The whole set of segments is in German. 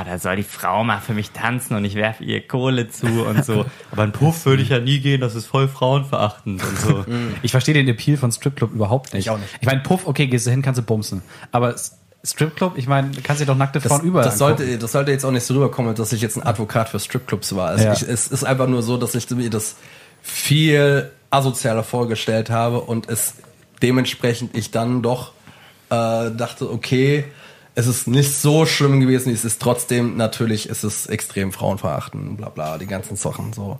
ah, da soll die Frau mal für mich tanzen und ich werfe ihr Kohle zu und so. Aber ein Puff würde ich ja nie gehen, das ist voll frauenverachtend und so. Ich verstehe den Appeal von Stripclub überhaupt nicht. Ich auch nicht. Ich meine, Puff, okay, gehst du hin, kannst du bumsen. Aber Stripclub, ich meine, kannst du dir doch nackte Frauen Das, überall das, sollte, das sollte jetzt auch nicht so rüberkommen, dass ich jetzt ein Advokat für Stripclubs war. Also Ja. ich, es ist einfach nur so, dass ich mir das viel asozialer vorgestellt habe und es dementsprechend ich dann doch äh, dachte, okay, es ist nicht so schlimm gewesen, es ist trotzdem natürlich, es ist extrem frauenverachtend, bla bla, die ganzen Sachen so.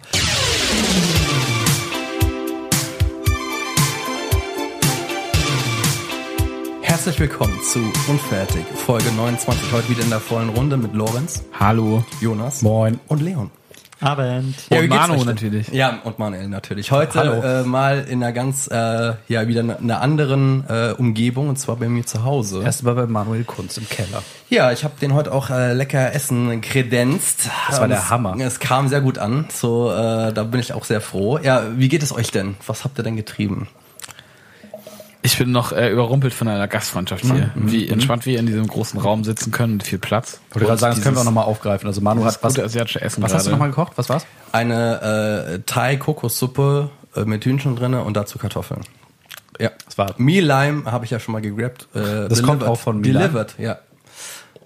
Herzlich willkommen zu Unfertig, Folge 29. Heute wieder in der vollen Runde mit Lorenz, Hallo. Jonas Moin. und Leon. Abend. Ja, Und Manu natürlich. Ja, und Manuel natürlich. Heute äh, mal in einer ganz, äh, ja, wieder in einer anderen äh, Umgebung, und zwar bei mir zu Hause. Erstmal bei Manuel Kunz im Keller. Ja, ich habe den heute auch äh, lecker Essen kredenzt. Das war Und der es, Hammer. Es kam sehr gut an, so äh, da bin ich auch sehr froh. Ja, wie geht es euch denn? Was habt ihr denn getrieben? Ich bin noch äh, überrumpelt von einer Gastfreundschaft hier. Wie entspannt wir in diesem großen Raum sitzen können mit viel Platz. Ich wollte gerade sagen, das können wir auch nochmal aufgreifen. Also Manu hat was, gute asiatische Essen was hast du gerade. nochmal gekocht? Was war's? Eine äh, Thai-Kokossuppe äh, mit Hühnchen drinne und dazu Kartoffeln. Ja, Das war Me Lime habe ich ja schon mal gegrabt. Äh, Das kommt auch von Me? Delivered, ja.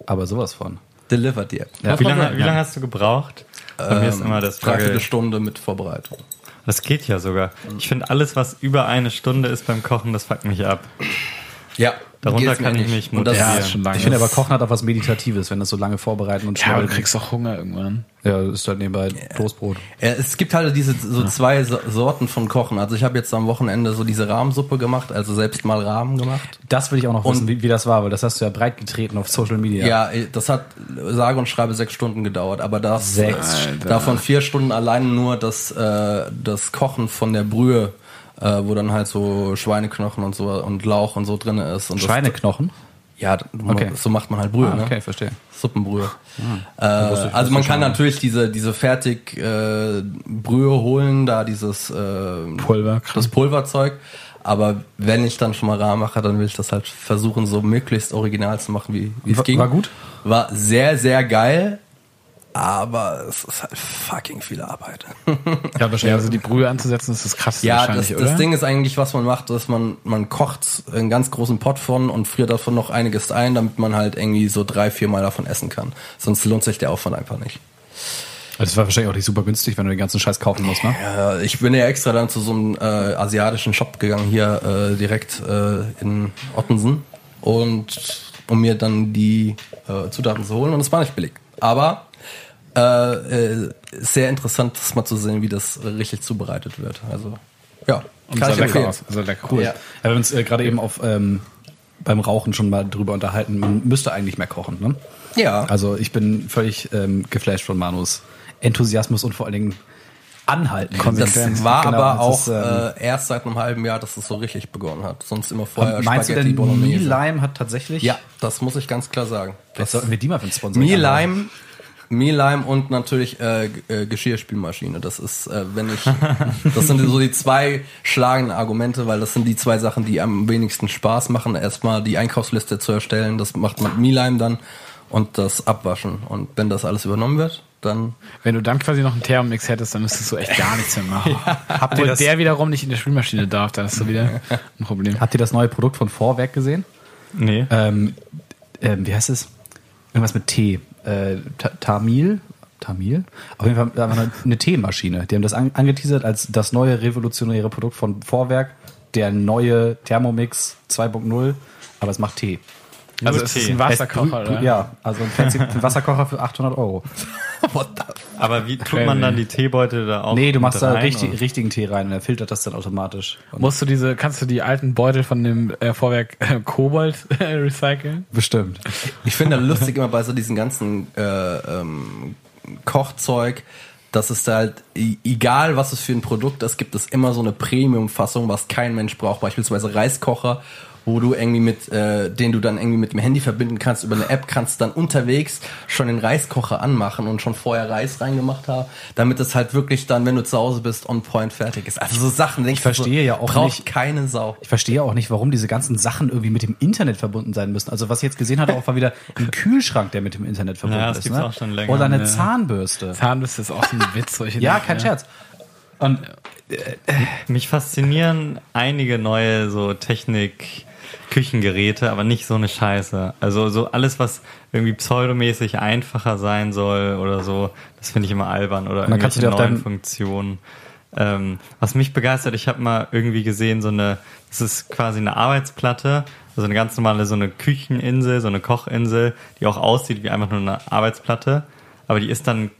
aber sowas von. Delivered, ja. Ja. Wie lange, wie lange hast du gebraucht? Bei mir ist immer das Dreiviertel Frage. Stunde mit Vorbereitung. Das geht ja sogar. Ich finde alles, was über eine Stunde ist beim Kochen, das fuckt mich ab. Ja, Darunter kann ich nicht. mich Und das motivieren. Ja, ist schon lange. Ich finde aber Kochen hat auch was Meditatives, wenn das so lange vorbereiten und ja, aber du kriegst auch Hunger irgendwann. Ja, das ist halt nebenbei Toastbrot. Ja, es gibt halt diese so zwei so Sorten von Kochen. Also ich habe jetzt am Wochenende so diese Rahmensuppe gemacht, also selbst mal Rahmen gemacht. Das will ich auch noch Und- wissen, wie, wie das war, weil das hast du ja breit getreten auf Social Media. Ja, das hat sage und schreibe sechs Stunden gedauert, aber das Sechs. davon vier Stunden allein nur das äh, das Kochen von der Brühe, äh, wo dann halt so Schweineknochen und so und Lauch und so drin ist. Und das- Knochen? Ja, Okay. so macht man halt Brühe. Ah, ne? okay, verstehe. Suppenbrühe. Äh, wusste ich- also man kann natürlich diese diese fertig äh, Brühe holen, da dieses äh, Pulver. das Pulverzeug. Aber wenn ich dann schon mal Rahmen mache, dann will ich das halt versuchen, so möglichst original zu machen, wie, wie es ging. war gut? War sehr, sehr geil. Aber es ist halt fucking viel Arbeit. Ja, wahrscheinlich. Also die Brühe anzusetzen, ist das krasseste Ja, das, wahrscheinlich, das oder? Ding ist eigentlich, was man macht, dass man, man kocht einen ganz großen Pot von und friert davon noch einiges ein, damit man halt irgendwie so drei, vier Mal davon essen kann. Sonst lohnt sich der Aufwand einfach nicht. Das war wahrscheinlich auch nicht super günstig, wenn du den ganzen Scheiß kaufen musst, ne? Ja, ich bin ja extra dann zu so einem äh, asiatischen Shop gegangen, hier äh, direkt äh, in Ottensen. Und um mir dann die äh, Zutaten zu holen. Und es war nicht billig. Aber äh, äh, sehr interessant, das mal zu sehen, wie das richtig zubereitet wird. Also, ja, Und kann sah ich lecker empfehlen. aus. Sah lecker Cool. Ja. Ja, wir haben uns äh, gerade eben auf ähm, beim Rauchen schon mal drüber unterhalten. Man müsste eigentlich mehr kochen, ne? Ja. Also ich bin völlig ähm, geflasht von Manus Enthusiasmus und vor allen Dingen Anhalten. Das Konsequenz. war Genau, aber das auch ist, ähm, äh, erst seit einem halben Jahr, dass es so richtig begonnen hat. Sonst immer vorher Meinst du Spaghetti denn, Bolognese. Lime hat tatsächlich? Ja, das muss ich ganz klar sagen. Jetzt sollten wir die mal für den Sponsor Me Lime, Me Lime und natürlich äh, äh, Geschirrspülmaschine. Das ist, äh, wenn ich, das sind so die zwei schlagenden Argumente, weil das sind die zwei Sachen, die am wenigsten Spaß machen. Erstmal die Einkaufsliste zu erstellen, das macht man mit Me Lime dann und das Abwaschen. Und wenn das alles übernommen wird, dann Wenn du dann quasi noch einen Thermomix hättest, dann müsstest du echt gar nichts mehr machen. Habt ihr das- der wiederum nicht in der Spülmaschine darf, dann hast du wieder ein Problem. Habt ihr das neue Produkt von Vorwerk gesehen? Nee. Ähm, ähm, wie heißt es? Irgendwas mit Tee. Äh, Ta- Tamil? Tamil? Auf jeden Fall einfach eine, eine Teemaschine. Die haben das an, angeteasert als das neue revolutionäre Produkt von Vorwerk. Der neue Thermomix 2.0. Aber es macht Tee. Also es ist ein Wasserkocher, oder? Ja, also ein fancy Wasserkocher für 800 Euro. Aber wie tut man dann die Teebeutel da auch? Nee, du machst da rein, richtig, oder? richtigen Tee rein und er filtert das dann automatisch. Und Musst du diese, kannst du die alten Beutel von dem äh, Vorwerk äh, Kobold äh, recyceln? bestimmt. Ich finde lustig immer bei so diesen ganzen äh, ähm, Kochzeug, dass es da halt, egal was es für ein Produkt ist, gibt es immer so eine Premium-Fassung, was kein Mensch braucht. Beispielsweise Reiskocher wo du irgendwie mit, äh, den du dann irgendwie mit dem Handy verbinden kannst. Über eine App kannst du dann unterwegs schon den Reiskocher anmachen und schon vorher Reis reingemacht haben, damit es halt wirklich dann, wenn du zu Hause bist, on point fertig ist. Also so Sachen, ich verstehe ja auch braucht nicht- keine Sau. Ich verstehe auch nicht, warum diese ganzen Sachen irgendwie mit dem Internet verbunden sein müssen. Also was ich jetzt gesehen hatte, auch war wieder ein Kühlschrank, der mit dem Internet verbunden Ja, das ist. gibt's ne? auch schon länger, Oder eine ja. Zahnbürste. Zahnbürste ist auch so ein Witz. Solche Ja, Dinge, kein Scherz. Und Mich faszinieren einige neue so Technik, Küchengeräte, aber nicht so eine Scheiße. Also so alles, was irgendwie pseudomäßig einfacher sein soll oder so, das finde ich immer albern oder du irgendwelche neuen Funktionen. Ähm, was mich begeistert, ich habe mal irgendwie gesehen, so eine, das ist quasi eine Arbeitsplatte, also eine ganz normale, so eine Kücheninsel, so eine Kochinsel, die auch aussieht wie einfach nur eine Arbeitsplatte, aber die ist dann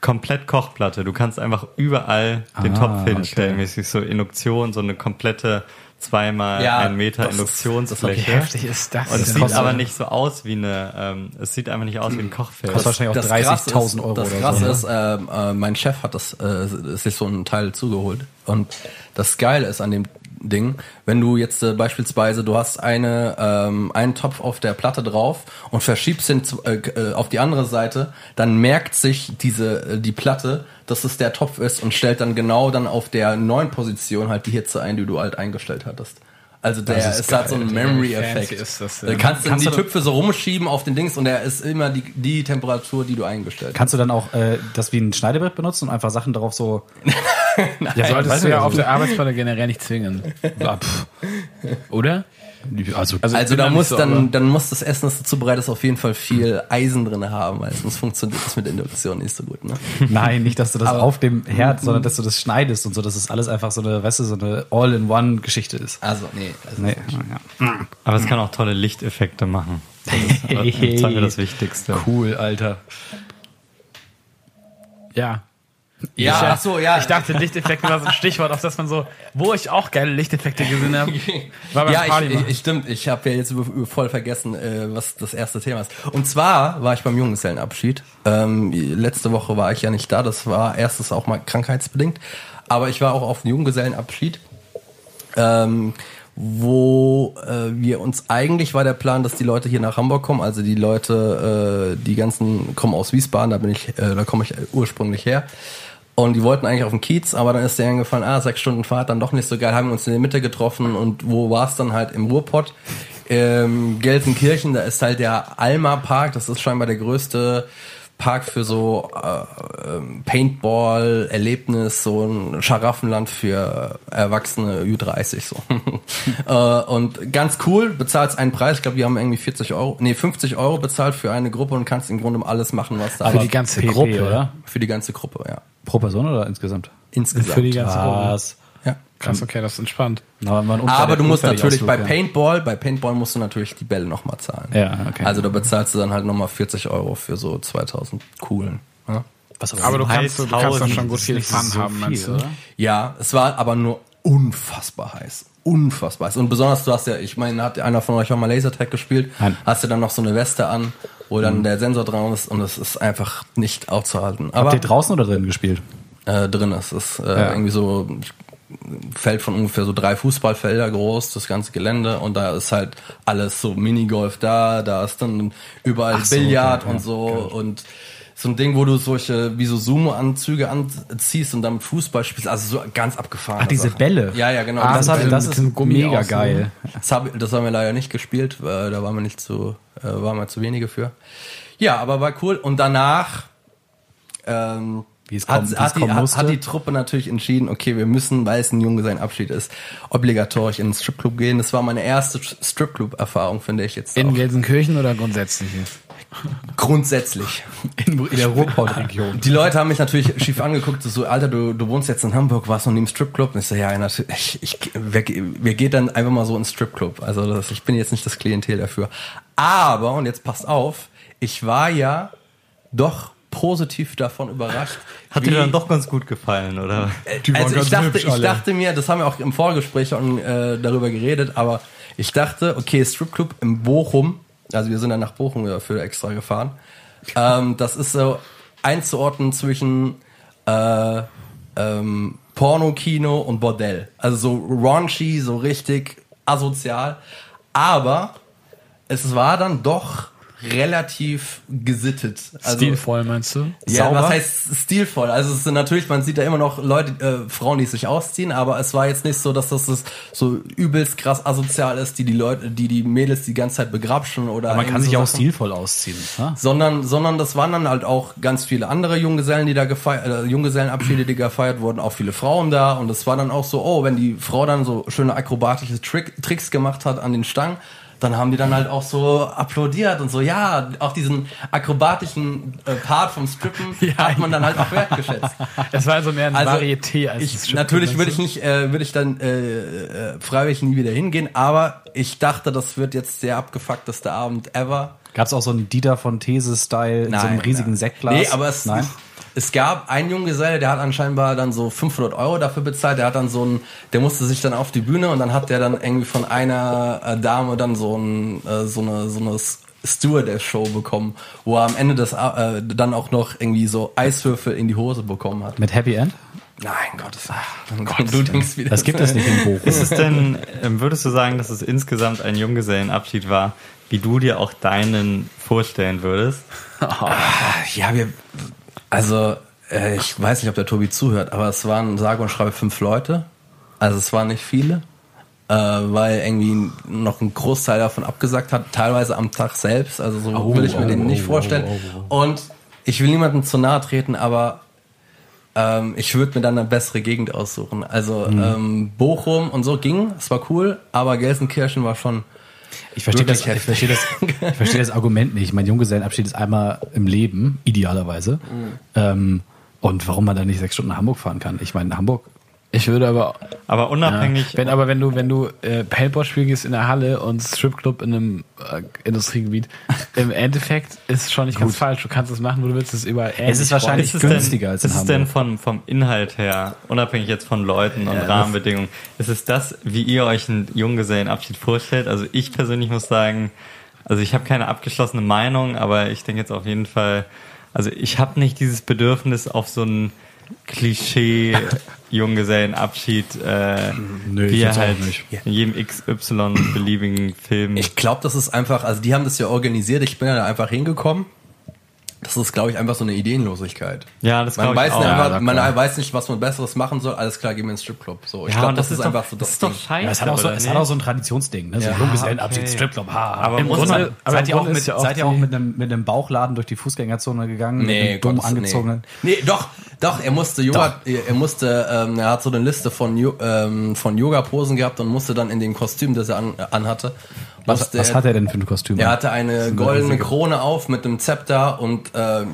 komplett Kochplatte. Du kannst einfach überall den Ah, Topf hinstellen, okay. mäßig so Induktion, so eine komplette zweimal Ja, ein Meter das ist- Wie Induktionsfläche. heftig ist das? Und es sieht aber nicht so aus wie eine, ähm, es sieht einfach nicht aus wie ein Kochfeld. Kostet wahrscheinlich auch 30.000 Euro Das Krasse so. ist, ähm, äh, mein Chef hat das äh, sich so einen Teil zugeholt. Und das Geile ist an dem Ding, wenn du jetzt äh, beispielsweise, du hast eine, ähm, einen Topf auf der Platte drauf und verschiebst ihn zu, äh, äh, auf die andere Seite, dann merkt sich diese, äh, die Platte, dass es der Topf ist und stellt dann genau dann auf der neuen Position halt die Hitze ein, die du halt eingestellt hattest. Also der Das ist ist, halt so ein Memory-Effekt. das Da kannst du Kannst die du- Töpfe so rumschieben auf den Dings und der ist immer die, die Temperatur, die du eingestellt hast. kannst du dann auch äh, das wie ein Schneidebrett benutzen und einfach Sachen darauf so... ja, Solltest du ja auf der Arbeitsplatte generell nicht zwingen. Ja. Oder? Also, Also, Also da muss so, dann, dann muss das Essen, das du zubereitest, auf jeden Fall viel Eisen drin haben, weil sonst funktioniert das mit Induktion nicht so gut. Ne? nein, nicht, dass du das Aber- auf dem Herd, sondern dass du das schneidest und so, dass es alles einfach so eine, weißt du, so eine All-in-One-Geschichte ist. Also nee. Also Nee, ja. Aber es kann auch tolle Lichteffekte machen. Das ist das mir das Wichtigste. Cool, Alter. Ja. Ja, ich, ach so, ja. Ich dachte, Lichteffekte war so ein Stichwort, auf das man so, wo ich auch geile Lichteffekte gesehen habe, ja, ich, ich, ich, stimmt. Ich habe ja jetzt voll vergessen, äh, was das erste Thema ist. Und zwar war ich beim Junggesellenabschied. Ähm, letzte Woche war ich ja nicht da. Das war erstes auch mal krankheitsbedingt. Aber ich war auch auf dem Junggesellenabschied. Ähm, wo äh, wir uns eigentlich war der Plan, dass die Leute hier nach Hamburg kommen, also die Leute, äh, die ganzen kommen aus Wiesbaden, da bin ich, äh, da komme ich ursprünglich her. Und die wollten eigentlich auf den Kiez, aber dann ist denen gefallen, ah, sechs Stunden Fahrt, dann doch nicht so geil, haben uns in der Mitte getroffen und wo war es dann halt im Ruhrpott? Ähm, Gelsenkirchen, da ist halt der Alma Park, das ist scheinbar der größte Park für so äh, ähm, Paintball-Erlebnis, so ein Scharaffenland für Erwachsene Ü30 so. äh, und ganz cool, bezahlst einen Preis, ich glaube, wir haben irgendwie 40 Euro, nee, 50 Euro bezahlt für eine Gruppe und kannst im Grunde alles machen, was da Für die ganze PP, Gruppe, oder? für die ganze Gruppe, ja. Pro Person oder insgesamt? Insgesamt. Für die ganze Gruppe. Was? ja. Krass, okay, das ist entspannt. Aber, man Aber du musst natürlich bei Ausflug, Paintball, bei Paintball musst du natürlich die Bälle nochmal zahlen. Ja, okay. Also da bezahlst du dann halt nochmal 40 Euro für so 2000 Kugeln. Ja, Was Aber du kannst, du, kannst Heizhausen, schon gut viel Fun so haben, viel, meinst du? oder? ja es war aber nur unfassbar heiß. Unfassbar heiß. Und besonders, du hast ja, ich meine, hat einer von euch auch mal Lasertag gespielt? Nein. Hast du dann noch so eine Weste an, wo dann der Sensor dran ist und es ist einfach nicht aufzuhalten. Habt Aber ihr draußen oder drin gespielt? äh, drin ist es äh, Ja. irgendwie so Feld von ungefähr so drei Fußballfelder groß, das ganze Gelände und da ist halt alles so Minigolf da, da ist dann überall so, Billard okay, und so und so ein Ding, wo du solche wie so Sumo-Anzüge anziehst und damit Fußball spielst, also so ganz abgefahren. Ach, diese Bälle. Ja, ja, genau. Ah, das, hat, das ist mega geil. das, hab, das haben wir leider nicht gespielt, weil da waren wir nicht zu, äh, waren wir zu wenige für. Ja, aber war cool. Und danach ähm, Wie es hat, es hat, die, hat, musste. hat die Truppe natürlich entschieden, okay, wir müssen, weil es ein Junggesellenabschied ist, obligatorisch in den Stripclub gehen. Das war meine erste Stripclub-Erfahrung, finde ich jetzt In auch. Gelsenkirchen oder grundsätzlich? Grundsätzlich. In, in der Ruhrpott-Region. Die Leute haben mich natürlich schief angeguckt, so, Alter, du, du wohnst jetzt in Hamburg, warst noch nie im Stripclub? Und ich so, ja, natürlich, ich, ich, wer, wer geht dann einfach mal so ins Stripclub? Also das, ich bin jetzt nicht das Klientel dafür. Aber, und jetzt passt auf, ich war ja doch positiv davon überrascht. Hat wie- dir dann doch ganz gut gefallen, oder? Die waren also ich dachte, hübsch ich dachte mir, das haben wir auch im Vorgespräch schon äh, darüber geredet, aber ich dachte, okay, Stripclub in Bochum, also wir sind dann nach Bochum dafür extra gefahren, ähm, das ist so einzuordnen zwischen äh, ähm, Pornokino und Bordell. Also so raunchy, so richtig asozial. Aber es war dann doch relativ gesittet. Also, Stilvoll, meinst du? Ja, Sauber? was heißt stilvoll? Also es sind natürlich, man sieht da immer noch Leute, äh, Frauen, die sich ausziehen, aber es war jetzt nicht so, dass das, so übelst krass asozial ist, die die Leute, die die Mädels die ganze Zeit begrapschen oder Aber man kann irgendwie sich so auch Sachen. stilvoll ausziehen. Ne? sondern sondern das waren dann halt auch ganz viele andere Junggesellen, die da gefeiert, äh, Junggesellenabschiede, die gefeiert wurden, auch viele Frauen da und es war dann auch so, oh, wenn die Frau dann so schöne akrobatische Trick, Tricks gemacht hat an den Stangen, dann haben die dann halt auch so applaudiert und so, ja, auch diesen akrobatischen äh, Part vom Strippen hat man dann halt auch wertgeschätzt. Es war also mehr ein Also, Varieté als ich, Strip, natürlich würde ich nicht, äh, würde ich dann äh, äh, freiwillig nie wieder hingehen, aber ich dachte, das wird jetzt der abgefuckteste Abend ever. Gab es auch so einen Dieter von These-Style in so einem riesigen nein. Sektglas? Nee, aber es, Nein? Es gab einen Junggeselle, der hat anscheinend dann so 500 Euro dafür bezahlt. Der hat dann so ein, der musste sich dann auf die Bühne und dann hat der dann irgendwie von einer äh, Dame dann so ein, äh, so eine, so eine Stewardess-Show bekommen, wo er am Ende des, äh, dann auch noch irgendwie so Eiswürfel in die Hose bekommen hat. Mit Happy End? Nein, Gottes Willen. du denkst wieder. Das gibt es nicht in Bochum. Ist es denn, ähm, würdest du sagen, dass es insgesamt ein Junggesellenabschied war, wie du dir auch deinen vorstellen würdest? Ja, wir, also, äh, ich weiß nicht, ob der Tobi zuhört, aber es waren sage und schreibe fünf Leute. Also es waren nicht viele, äh, weil irgendwie noch ein Großteil davon abgesagt hat, teilweise am Tag selbst. Also so Oh, will ich mir oh, den nicht oh, vorstellen. oh, Und ich will niemandem zu nahe treten, aber ähm, ich würde mir dann eine bessere Gegend aussuchen. Also Mhm. ähm, Bochum und so ging, es war cool, aber Gelsenkirchen war schon Ich verstehe das, ich verstehe das, ich verstehe das Argument nicht. Mein Junggesellenabschied ist einmal im Leben, idealerweise. Ähm, und warum man da nicht sechs Stunden nach Hamburg fahren kann. Ich meine, Hamburg, Ich würde aber Aber unabhängig, Wenn, aber wenn du, wenn du äh, Paintball spielen gehst in der Halle und Stripclub in einem äh, Industriegebiet, im Endeffekt ist es schon nicht ganz falsch. Du kannst es machen, wo du willst, es ist überall. Es ist wahrscheinlich ist es günstiger denn, als in ist es denn vom, vom Inhalt her, unabhängig jetzt von Leuten und Ja, das- Rahmenbedingungen, ist es das, wie ihr euch einen Junggesellenabschied vorstellt? Also ich persönlich muss sagen, also ich habe keine abgeschlossene Meinung, aber ich denke jetzt auf jeden Fall, also ich habe nicht dieses Bedürfnis auf so ein Klischee Junggesellenabschied, äh, Nö, ich wie er halt nicht. in jedem XY beliebigen Film. Ich glaube, das ist einfach, also die haben das ja organisiert, ich bin ja da einfach hingekommen. Das ist, glaube ich, einfach so eine Ideenlosigkeit. ja, das Man glaube ich weiß, auch. nicht, Ja, einfach, na man weiß nicht, was man Besseres machen soll. Alles klar, gehen wir ins Stripclub. So, ich ja, glaube, und das, ist doch, einfach so das das ist doch scheiße. Ja, es hat auch so, es hat auch so ein Traditionsding, ne? So Ja, Junggesellenabschied, okay. Stripclub, ha. Aber Im Grunde, aber seid ihr auch mit, ja seid ihr auch mit einem, mit einem Bauchladen durch die Fußgängerzone gegangen? Nee, dumm angezogenen? Nee. nee, doch, doch, er musste Yoga, er musste, ähm, er hat so eine Liste von, ähm, von Yoga-Posen gehabt und musste dann in dem Kostüm, das er an, anhatte, Was, was hat er denn für ein Kostüm? er hatte eine goldene Krone auf mit einem Zepter und äh,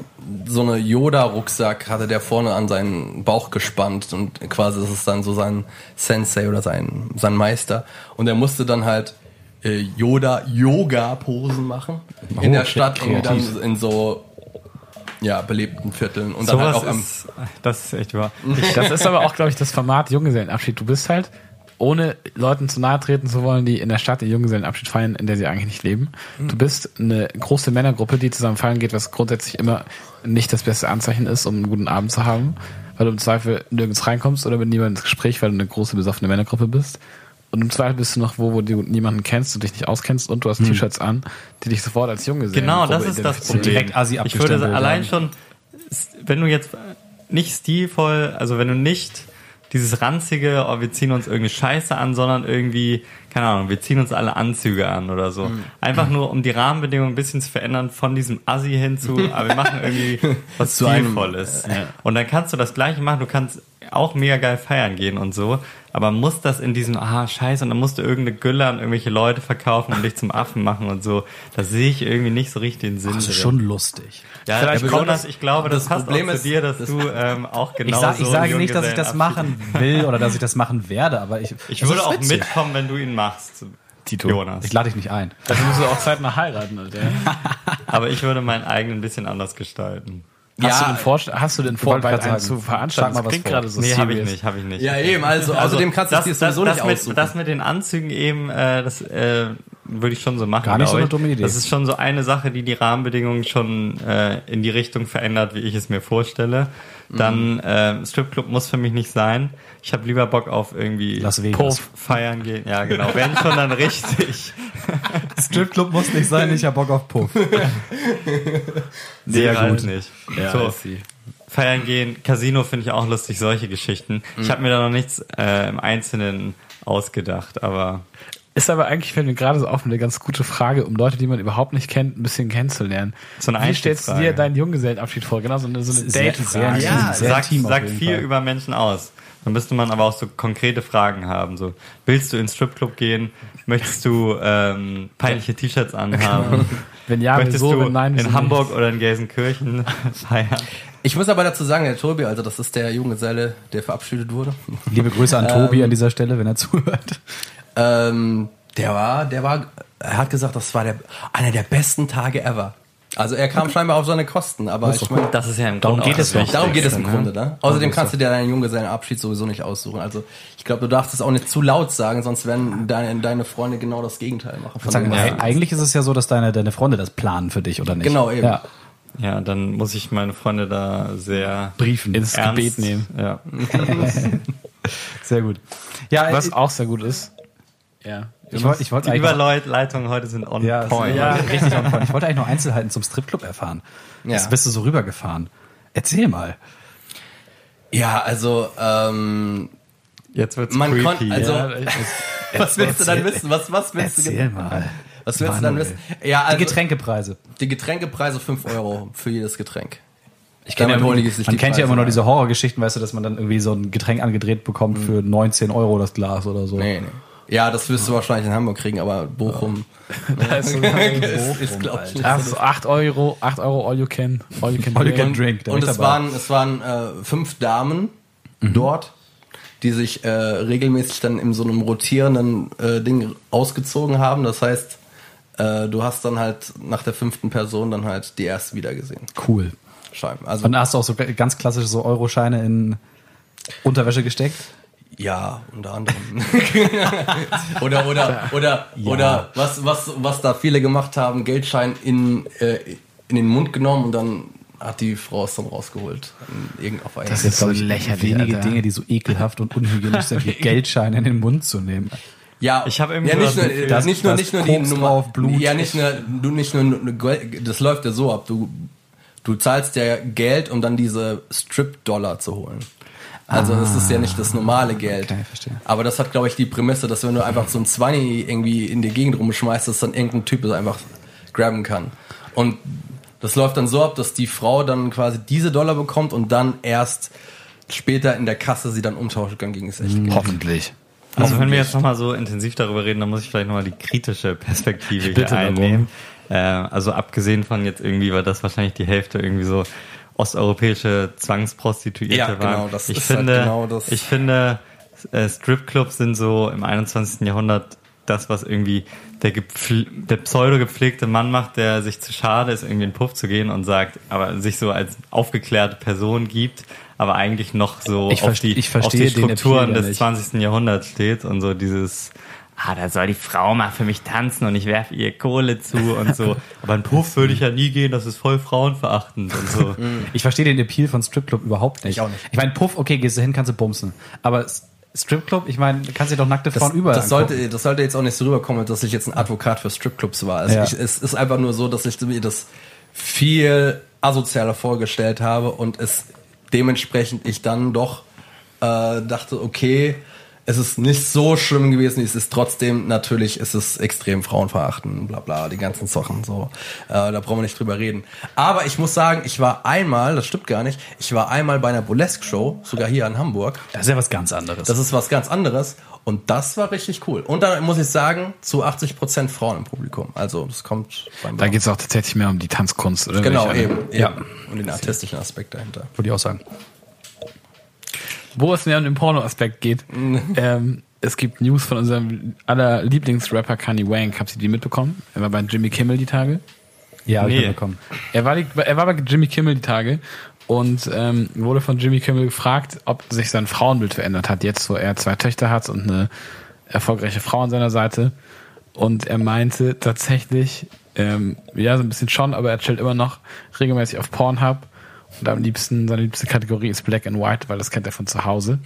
so eine Yoda-Rucksack hatte der vorne an seinen Bauch gespannt und quasi das ist dann so sein Sensei oder sein, sein Meister. Und er musste dann halt äh, Yoda-Yoga-Posen machen in Oh, der Stadt und dann in so ja, belebten Vierteln und dann halt auch am ist, das ist echt wahr. Das ist aber auch, glaube ich, das Format Junggesellenabschied. Du bist halt, ohne Leuten zu nahe treten zu wollen, die in der Stadt den Junggesellenabschied feiern, in der sie eigentlich nicht leben. Du bist eine große Männergruppe, die zusammen feiern geht, was grundsätzlich immer nicht das beste Anzeichen ist, um einen guten Abend zu haben, weil du im Zweifel nirgends reinkommst oder mit niemandem ins Gespräch, weil du eine große besoffene Männergruppe bist. Und im Zweifel bist du noch wo, wo du niemanden kennst und dich nicht auskennst und du hast T-Shirts an, die dich sofort als Junggesellen Genau, das ist das. Problem. direkt assi ich würde allein schon, wenn du jetzt nicht stilvoll, also wenn du nicht dieses ranzige, oh, wir ziehen uns irgendwie Scheiße an, sondern irgendwie, keine Ahnung, wir ziehen uns alle Anzüge an oder so. Mhm. Einfach nur, um die Rahmenbedingungen ein bisschen zu verändern von diesem Assi hin zu, aber wir machen irgendwie was einem- Stilvolles. Und dann kannst du das Gleiche machen, du kannst auch mega geil feiern gehen und so, aber muss das in diesem, ah, scheiße, und dann musst du irgendeine Gülle an irgendwelche Leute verkaufen und dich zum Affen machen und so. Da sehe ich irgendwie nicht so richtig den Sinn. Das ist drin. schon lustig. Ja, Vielleicht Jonas, besonders- ich glaube, das, das passt Problem auch zu ist- dir, dass das- du ähm, auch genau Ich, sag, so ich sage nicht, dass ich das machen will oder dass ich das machen werde, aber ich, Ich würde auch witzig. mitkommen, wenn du ihn machst, Tito. Jonas. Ich lade dich nicht ein. Dafür musst du auch Zeit nach heiraten, Alter. Aber ich würde meinen eigenen ein bisschen anders gestalten. Hast Ja. du den, Vorst hast du den vor, einem sagen, zu veranstalten? schlag mal Das was klingt vor. gerade so Nee, habe ich nicht, habe ich nicht. Ja, eben, also, außerdem kannst du es dir sowieso das, nicht mit, aussuchen. das mit den Anzügen eben, äh, das äh, würde ich schon so machen. Gar nicht so eine dumme Idee. Das ist schon so eine Sache, die die Rahmenbedingungen schon äh, in die Richtung verändert, wie ich es mir vorstelle. Dann äh, Stripclub muss für mich nicht sein. Ich habe lieber Bock auf irgendwie. Puff feiern gehen. Ja, genau. Wenn schon dann richtig. Stripclub muss nicht sein, ich hab Bock auf Puff. Nee, Sehr halt gut. nicht. Ja, so, feiern gehen, Casino finde ich auch lustig, solche Geschichten. Ich habe mir da noch nichts äh, im Einzelnen ausgedacht, aber Ist aber eigentlich, fällt mir gerade so auf, eine ganz gute Frage, um Leute, die man überhaupt nicht kennt, ein bisschen kennenzulernen. So eine Wie stellst du dir deinen Junggesellenabschied vor? Genau, so eine, so eine Date-Frage. ja, sehr sagt, sagt viel Fall. über Menschen aus. Dann müsste man aber auch so konkrete Fragen haben. So, willst du ins Stripclub gehen? Möchtest du ähm, peinliche T-Shirts anhaben? Wenn ja, Möchtest wieso? du Wenn nein, wieso in Hamburg nicht? oder in Gelsenkirchen feiern? Ich muss aber dazu sagen, der Tobi, also das ist der Junggeselle, der verabschiedet wurde. Liebe Grüße an Tobi an dieser Stelle, wenn er zuhört. Ähm, der war, der war, er hat gesagt, das war der, einer der besten Tage ever. Also er kam scheinbar auf seine Kosten, aber ich meine, Das ist ja im Darum Grunde geht es doch. darum geht es im Wichtigste, Grunde, ne? Außerdem kannst du dir deinen Junggesellenabschied sowieso nicht aussuchen. Also ich glaube, du darfst es auch nicht zu laut sagen, sonst werden deine, deine Freunde genau das Gegenteil machen. Von Sagen, du- Eigentlich ist es ja so, dass deine, deine Freunde das planen für dich, oder nicht? Genau, eben. Ja. Ja, dann muss ich meine Freunde da sehr Briefen. Ins ernst Gebet nehmen. Ja. Sehr gut. Ja, Was auch sehr gut ist. Ja. Ich wollte ich wollte Die Überleitungen heute sind on ja, point. ja, richtig on point. Ich wollte eigentlich noch Einzelheiten zum Stripclub erfahren. Ja. Jetzt bist du so rübergefahren. Erzähl mal. Ja, also ähm, Jetzt wird's Man creepy. kon- also- Ja, was willst du dann wissen? Was, was willst du Erzähl mal. Was willst du dann Manuel. wissen? Ja, also Die Getränkepreise. Die Getränkepreise 5 Euro für jedes Getränk. Ich kenn ja, man die kennt ja Preise immer noch ein. diese Horrorgeschichten, weißt du, dass man dann irgendwie so ein Getränk angedreht bekommt für 19 Euro das Glas oder so. Nee, nee. Ja, das wirst du wahrscheinlich in Hamburg kriegen, aber Bochum da ist so ist, ist glaube ich, nicht Ach, so so 8 Euro, 8 Euro all you can. All you can All you drink. can drink. da Und ich es dabei. waren, es waren äh, fünf Damen Mhm. dort, die sich äh, regelmäßig dann in so einem rotierenden äh, Ding ausgezogen haben. Das heißt, äh, du hast dann halt nach der fünften Person dann halt die erste wieder gesehen. cool. Scheinbar. Also Und da hast du auch so ganz klassische so Euroscheine in Unterwäsche gesteckt. Ja, unter anderem. oder oder oder Ja. oder was was was da viele gemacht haben, Geldschein in äh, in den Mund genommen und dann hat die Frau es dann rausgeholt. Auf einen- Das ist so lächerlich, Wenige Alter. Dinge, die so ekelhaft und unhygienisch sind, wie Geldscheine in den Mund zu nehmen. Ja, Ich hab irgendwie ja, nicht nur, das nicht nur, nicht ist nur die Koks Nummer, drauf, Blut. ja, nicht nur, du nicht nur, das läuft ja so ab, du, du zahlst ja Geld, um dann diese Strip-Dollar zu holen. Also das ist ja nicht das normale Geld. Ah, okay, verstehe. Aber das hat, glaube ich, die Prämisse, dass wenn du einfach so ein 20 irgendwie in die Gegend rumschmeißt, dass dann irgendein Typ das einfach grabben kann. Und das läuft dann so ab, dass die Frau dann quasi diese Dollar bekommt und dann erst später in der Kasse sie dann umtauschen kann gegen das echte Geld. Hoffentlich. Also wenn wir jetzt nochmal so intensiv darüber reden, dann muss ich vielleicht nochmal die kritische Perspektive bitte hier einnehmen. Äh, also abgesehen von jetzt irgendwie, weil das wahrscheinlich die Hälfte irgendwie so osteuropäische Zwangsprostituierte Ja, waren. genau, das ich ist halt finde, genau das. Ich finde, äh, Stripclubs sind so im 21. Jahrhundert das, was irgendwie der, der pseudo gepflegte Mann macht, der sich zu schade ist, irgendwie in den Puff zu gehen und sagt, aber sich so als aufgeklärte Person gibt, aber eigentlich noch so Ich auf die, ich auf die Strukturen des nicht. 20. Jahrhunderts steht und so dieses, ah, da soll die Frau mal für mich tanzen und ich werfe ihr Kohle zu und so. Aber in Puff würde ich ja nie gehen, das ist voll frauenverachtend und so. Ich verstehe den Appeal von Stripclub überhaupt nicht. Ich auch nicht. Ich meine, Puff, okay, gehst du hin, kannst du bumsen. Aber Stripclub, ich meine, kannst du dir doch nackte Das, Frauen überall das, sollte, das sollte jetzt auch nicht so rüberkommen, dass ich jetzt ein Advokat für Stripclubs war. Also Ja. ich, es ist einfach nur so, dass ich mir das viel asozialer vorgestellt habe und es dementsprechend ich dann doch äh, dachte, okay, es ist nicht so schlimm gewesen, es ist trotzdem, natürlich ist es extrem frauenverachtend, bla bla, die ganzen Sachen, so. Äh, da brauchen wir nicht drüber reden. Aber ich muss sagen, ich war einmal, das stimmt gar nicht, ich war einmal bei einer Burlesque-Show, sogar hier in Hamburg. Das ist ja was ganz anderes. Das ist was ganz anderes und das war richtig cool. Und da muss ich sagen, zu 80% Frauen im Publikum. Also das kommt beim Da geht es auch tatsächlich mehr um die Tanzkunst, oder? Genau, Welche- eben, Ja. eben. Und den artistischen Aspekt dahinter. würde ich auch sagen. Wo es näher um den Porno-Aspekt geht. ähm, es gibt News von unserem aller Lieblingsrapper Kanye Wank. Habt ihr die mitbekommen? Er war bei Jimmy Kimmel die Tage. Ja, hab ich Nee. mitbekommen. Er war, die, er war bei Jimmy Kimmel die Tage und ähm, wurde von Jimmy Kimmel gefragt, ob sich sein Frauenbild verändert hat. Jetzt, wo er zwei Töchter hat und eine erfolgreiche Frau an seiner Seite. Und er meinte tatsächlich, ähm, ja, so ein bisschen schon, aber er chillt immer noch regelmäßig auf Pornhub Und am liebsten, seine liebste Kategorie ist Black and White, weil das kennt er von zu Hause.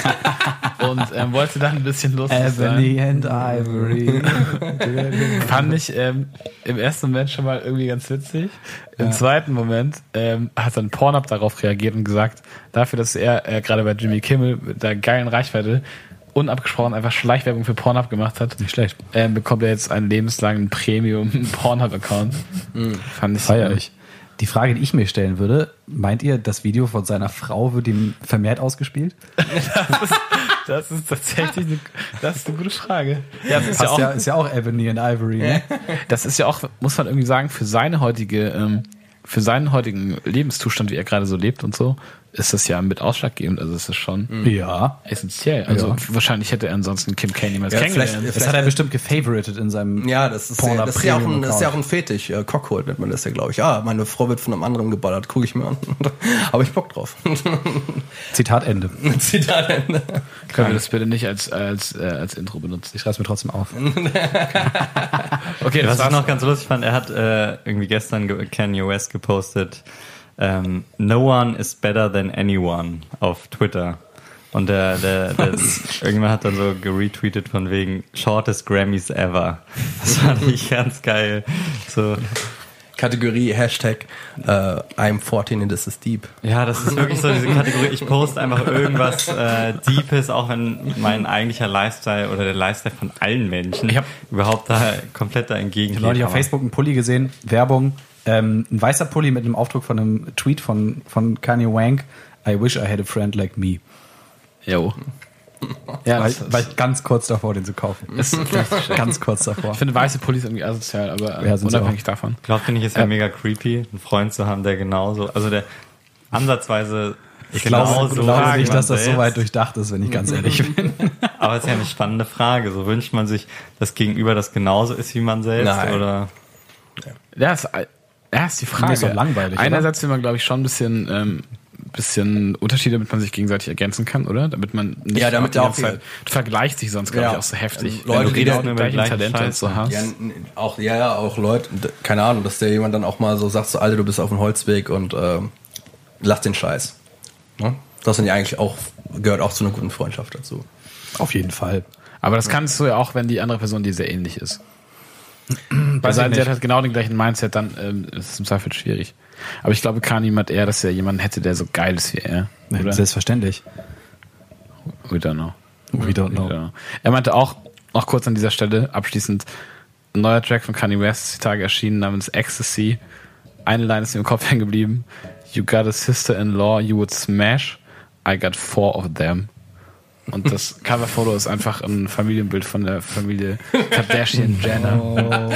und ähm, wollte dann ein bisschen lustig sein. Ebony and Ivory. Fand ich ähm, im ersten Moment schon mal irgendwie ganz witzig. Im zweiten Moment ähm, hat dann Pornhub darauf reagiert und gesagt, dafür, dass er äh, gerade bei Jimmy Kimmel mit der geilen Reichweite unabgesprochen einfach Schleichwerbung für Pornhub gemacht hat, Nicht schlecht. ähm, bekommt er jetzt einen lebenslangen Premium Pornhub-Account. Fand ich Feier ich. Die Frage, die ich mir stellen würde, meint ihr, das Video von seiner Frau wird ihm vermehrt ausgespielt? Das ist tatsächlich eine, das ist eine gute Frage. Ja, das ist ja auch, ja, ist ja auch Ebony and Ivory. Ne? das ist ja auch, muss man irgendwie sagen, für seine heutige, ähm, für seinen heutigen Lebenszustand, wie er gerade so lebt und so, ist das ja mit ausschlaggebend. Also es ist schon Ja. essentiell. Also Ja. wahrscheinlich hätte er ansonsten Kim K niemals Ja, kennengelernt. vielleicht- Das hat er bestimmt gefavoritet in seinem Ja, das ist, ja, das ist ja auch ein, das ist ja auch ein Fetisch. Äh, Cockhold nennt man das ja, glaube ich. Ah, meine Frau wird von einem anderen geballert. Gucke ich mir an. Habe ich Bock drauf. Zitat Ende. Zitat Ende. Können wir das bitte nicht als, als, äh, als Intro benutzen? Ich schreibe mir trotzdem auf. Okay, Was das ich war's. noch ganz lustig fand, er hat äh, irgendwie gestern ge- Kanye West gepostet, ähm, No one is better than anyone auf Twitter. Und der, der, der irgendwann hat dann so geretweetet von wegen Shortest Grammys ever. Das fand ich ganz geil. So, Kategorie Hashtag äh, I'm 14 and this is deep. ja, das ist wirklich so diese Kategorie. Ich poste einfach irgendwas äh, Deepes, auch wenn mein eigentlicher Lifestyle oder der Lifestyle von allen Menschen Ich hab- überhaupt da komplett da entgegen Ich habe neulich auf Facebook einen Pulli gesehen, Werbung, ähm, ein weißer Pulli mit einem Aufdruck von einem Tweet von, von Kanye Wank. I wish I had a friend like me. Jo. Ja, das war ich ganz kurz davor, den zu kaufen. ist, ist, Ganz kurz davor. ich finde weiße Pullis irgendwie asozial, aber äh, Ja, unabhängig davon. Ich glaube, finde ich, es wäre mega creepy, einen Freund zu haben, der genauso, also der ansatzweise Ich glaube, genauso ich glaube ist wie nicht, dass das so weit durchdacht ist, wenn ich ganz ehrlich bin. Aber es ist ja eine spannende Frage. So wünscht man sich das Gegenüber, das genauso ist wie man selbst Nein. oder? Ja, ist, ja, ist die Frage. ist doch langweilig, Einerseits will man, glaube ich, schon ein bisschen, ähm, bisschen Unterschiede, damit man sich gegenseitig ergänzen kann, oder? Damit man nicht Ja, damit auch Zeit, du vergleichst dich sonst, glaube Ja. ich, auch so heftig. Ähm, Leute, Wenn du die redest mit gleichen Talente und so hast. Ja, auch, ja, ja, auch Leute, keine Ahnung, dass der jemand dann auch mal so sagt, so, Alter, du bist auf dem Holzweg und ähm, lass den Scheiß. Ne? Das sind ja eigentlich auch, gehört auch zu einer guten Freundschaft dazu. Auf jeden Fall. Aber das kannst du ja auch, wenn die andere Person dir sehr ähnlich ist. Bei seinen, sie hat halt genau den gleichen Mindset, dann ähm, ist es im Zweifel schwierig. Aber ich glaube, Kanye hat eher, dass er jemanden hätte, der so geil ist wie er. Oder? Selbstverständlich. We don't know. We don't know. We Er meinte auch, noch kurz an dieser Stelle, abschließend, ein neuer Track von Kanye West, ist die Tage erschienen, namens Ecstasy. Eine Line ist mir im Kopf hängen geblieben. You got a sister-in-law you would smash. I got four of them. Und das Coverfoto ist einfach ein Familienbild von der Familie Kardashian Jenner.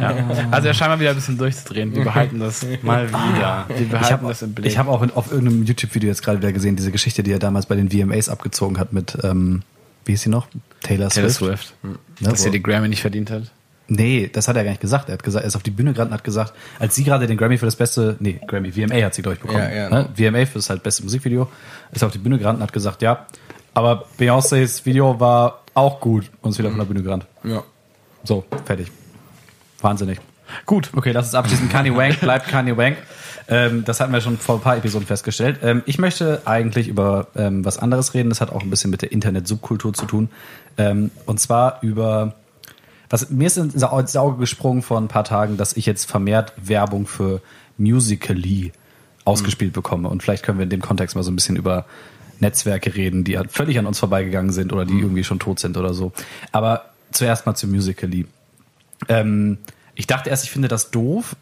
Ja. Also er scheint mal wieder ein bisschen durchzudrehen. Wir behalten das Mal wieder. Wir Ich behalten habe das im Blick. ich hab auch in, auf irgendeinem YouTube-Video jetzt gerade wieder gesehen, diese Geschichte, die er damals bei den VMAs abgezogen hat mit, ähm, wie hieß sie noch? Taylor Swift. Taylor Swift. Ja, Dass wo- er die Grammy nicht verdient hat. Nee, das hat er gar nicht gesagt. Er hat gesagt, er ist auf die Bühne gerannt und hat gesagt, als sie gerade den Grammy für das beste, nee, Grammy, VMA hat sie, glaube ich, bekommen. Ja, ja, ne? VMA für das halt beste Musikvideo, ist auf die Bühne gerannt und hat gesagt, ja, aber Beyoncés Video war auch gut und ist wieder von der Bühne gerannt. Ja. So, fertig. Wahnsinnig. Gut, okay, lass uns abschließen. Kanye Wank bleibt Kanye Wank. Ähm, das hatten wir schon vor ein paar Episoden festgestellt. Ähm, ich möchte eigentlich über ähm, was anderes reden. Das hat auch ein bisschen mit der Internet-Subkultur zu tun. Ähm, und zwar über, was mir ist ins Au- ins Auge gesprungen vor ein paar Tagen, dass ich jetzt vermehrt Werbung für Musical.ly ausgespielt bekomme. Und vielleicht können wir in dem Kontext mal so ein bisschen über Netzwerke reden, die halt völlig an uns vorbeigegangen sind oder die irgendwie schon tot sind oder so. Aber zuerst mal zu Musical.ly. Ähm, ich dachte erst, ich finde das doof.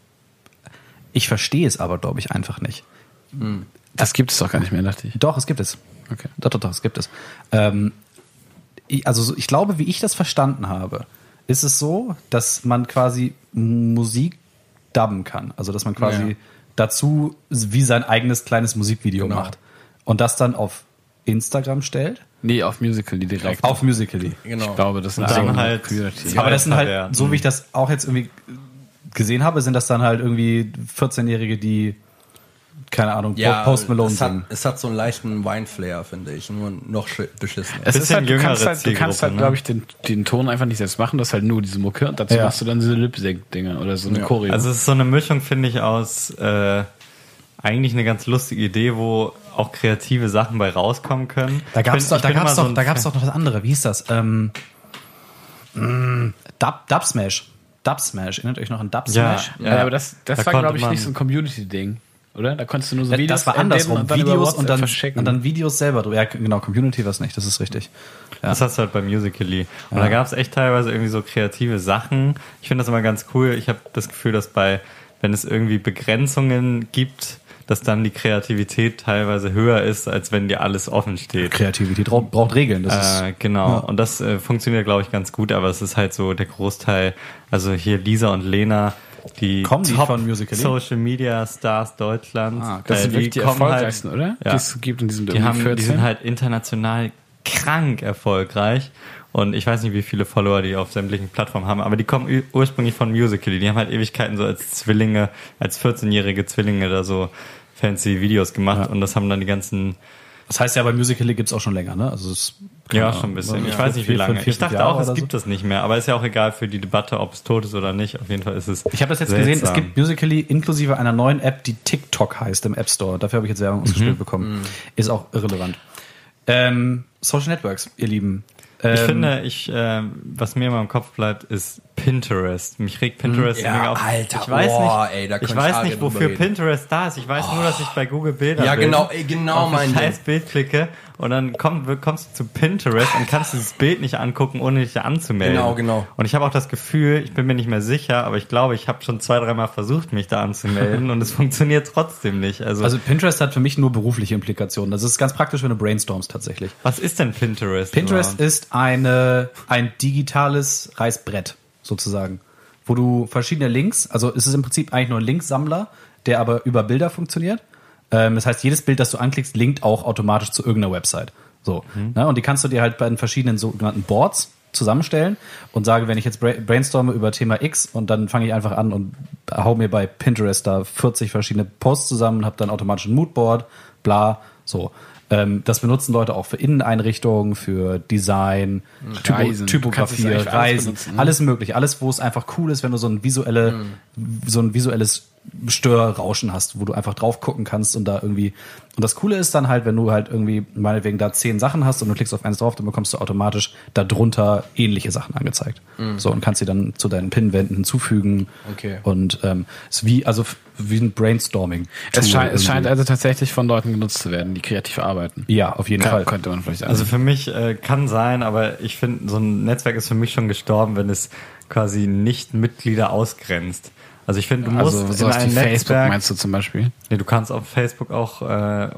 Ich verstehe es aber, glaube ich, einfach nicht. Das gibt es doch gar nicht mehr, dachte ich. Doch, es gibt es. Okay. Doch, doch, doch, es gibt es. Ähm, ich, also so- ich glaube, wie ich das verstanden habe, ist es so, dass man quasi Musik dubben kann. Also dass man quasi Ja. dazu wie sein eigenes kleines Musikvideo Genau. macht. Und das dann auf Instagram stellt. Nee, auf Musical.ly direkt. Auf Musical.ly. Genau. Ich glaube, das eine dann halt- Community. Aber das sind halt, so wie ich das auch jetzt irgendwie gesehen habe, sind das dann halt irgendwie 14-Jährige, die, keine Ahnung, Ja, Post Malone es hat, es hat so einen leichten Wine-Flair, finde ich. Nur noch sch- beschissen. Es ist halt, du kannst halt, du kannst halt, ne? glaube ich, den, den Ton einfach nicht selbst machen. Du hast halt nur diese Mucke und dazu Ja. machst du dann diese Lip-Sync-Dinger oder so eine Ja. Choreo. Also es ist so eine Mischung, finde ich, aus äh, eigentlich eine ganz lustige Idee, wo auch kreative Sachen bei rauskommen können. Da gab's bin- doch, da gab's immer so doch, da gab's doch noch das andere. Wie hieß das? Ähm, mh, Dub, Dub Smash. Dub Smash. Erinnert euch noch an Dub Ja, Smash? Ja, aber das, das Da war, glaube ich, nicht so ein Community-Ding, oder? Da konntest du nur so Videos das war andersrum. und Videos und dann, verschicken. und dann Videos selber. drüber. Ja, genau, Community war es nicht, das ist richtig. Das hast du halt bei Musical.ly. Und da gab es echt teilweise irgendwie so kreative Sachen. Ich finde das immer ganz cool. Ich habe das Gefühl, dass bei, wenn es irgendwie Begrenzungen gibt, dass dann die Kreativität teilweise höher ist, als wenn dir alles offen steht. Kreativität braucht, braucht Regeln. Das Äh, ist, genau. Ja. Und das äh, funktioniert, glaube ich, ganz gut, aber es ist halt so der Großteil, also hier Lisa und Lena, die Kommen die Top von Musical.ly? Social Media Stars Deutschlands. Ah, das äh, sind wirklich die kommen erfolgreichsten, oder? Ja. Die es gibt in diesem Die, haben, die sind halt international krank erfolgreich. Und ich weiß nicht, wie viele Follower die auf sämtlichen Plattformen haben, aber die kommen ursprünglich von Musical.ly. Die haben halt Ewigkeiten so als Zwillinge, als 14-jährige Zwillinge da so fancy Videos gemacht und das haben dann die ganzen, das heißt ja, bei Musical.ly gibt's auch schon länger, ne? Also es ja, keine schon ein bisschen. Ich weiß nicht, wie lange. Ich dachte Jahre auch, es gibt so. das nicht mehr, aber ist ja auch egal für die Debatte, ob es tot ist oder nicht. Auf jeden Fall ist es. Ich habe das jetzt gesehen, es seltsam. gibt Musical.ly inklusive einer neuen App, die TikTok heißt im App Store. Dafür habe ich jetzt Werbung Mhm. ausgespielt bekommen. Ist auch irrelevant. Ähm, Social Networks, ihr Lieben. Ähm, Ich finde, ich, ähm, was mir immer im Kopf bleibt, ist Pinterest. Mich regt Pinterest Ja, mega auf. Alter, ich weiß boah, nicht, ey, da ich weiß ich nicht, wofür reden. Pinterest da ist. Ich weiß nur, dass ich bei Google Bilder Ja, genau, ey, genau auf mein ein scheiß. Bild klicke und dann komm, kommst du zu Pinterest und kannst dieses Bild nicht angucken, ohne dich anzumelden. Genau, genau. Und ich habe auch das Gefühl, ich bin mir nicht mehr sicher, aber ich glaube, ich habe schon zwei, dreimal versucht, mich da anzumelden und es funktioniert trotzdem nicht. Also, Also Pinterest hat für mich nur berufliche Implikationen. Das ist ganz praktisch, wenn du brainstormst tatsächlich. was ist denn Pinterest? Pinterest überhaupt? ist eine, ein digitales Reißbrett sozusagen, wo du verschiedene Links, also es ist im Prinzip eigentlich nur ein Linksammler, der aber über Bilder funktioniert. Ähm, das heißt, jedes Bild, das du anklickst, linkt auch automatisch zu irgendeiner Website. So. Ne? Und die kannst du dir halt bei den verschiedenen sogenannten Boards zusammenstellen und sage, wenn ich jetzt bra- brainstorme über Thema X und dann fange ich einfach an und hau mir bei Pinterest da 40 verschiedene Posts zusammen, habe dann automatisch ein Moodboard, bla, so. Ähm, das benutzen Leute auch für Inneneinrichtungen, für Design, Typo, Reisen. Es Typografie, alles Reisen, ne? alles möglich, alles, wo es einfach cool ist, wenn du so ein visuelle, so ein visuelles Störrauschen hast, wo du einfach drauf gucken kannst und da irgendwie. Und das Coole ist dann halt, wenn du halt irgendwie meinetwegen da zehn Sachen hast und du klickst auf eins drauf, dann bekommst du automatisch darunter ähnliche Sachen angezeigt. So und kannst sie dann zu deinen Pinwänden hinzufügen. Okay. Und ähm, ist wie also wie ein Brainstorming. es, scheint, es scheint also tatsächlich von Leuten genutzt zu werden, die kreativ arbeiten. ja auf jeden Kann, Fall. könnte man vielleicht sagen. Also für mich äh, kann sein, aber ich finde, so ein Netzwerk ist für mich schon gestorben, wenn es quasi nicht Mitglieder ausgrenzt. Also ich finde, du musst also in sowas wie ein Facebook Netzwerk, meinst du zum Beispiel? nee, du kannst auf Facebook auch äh,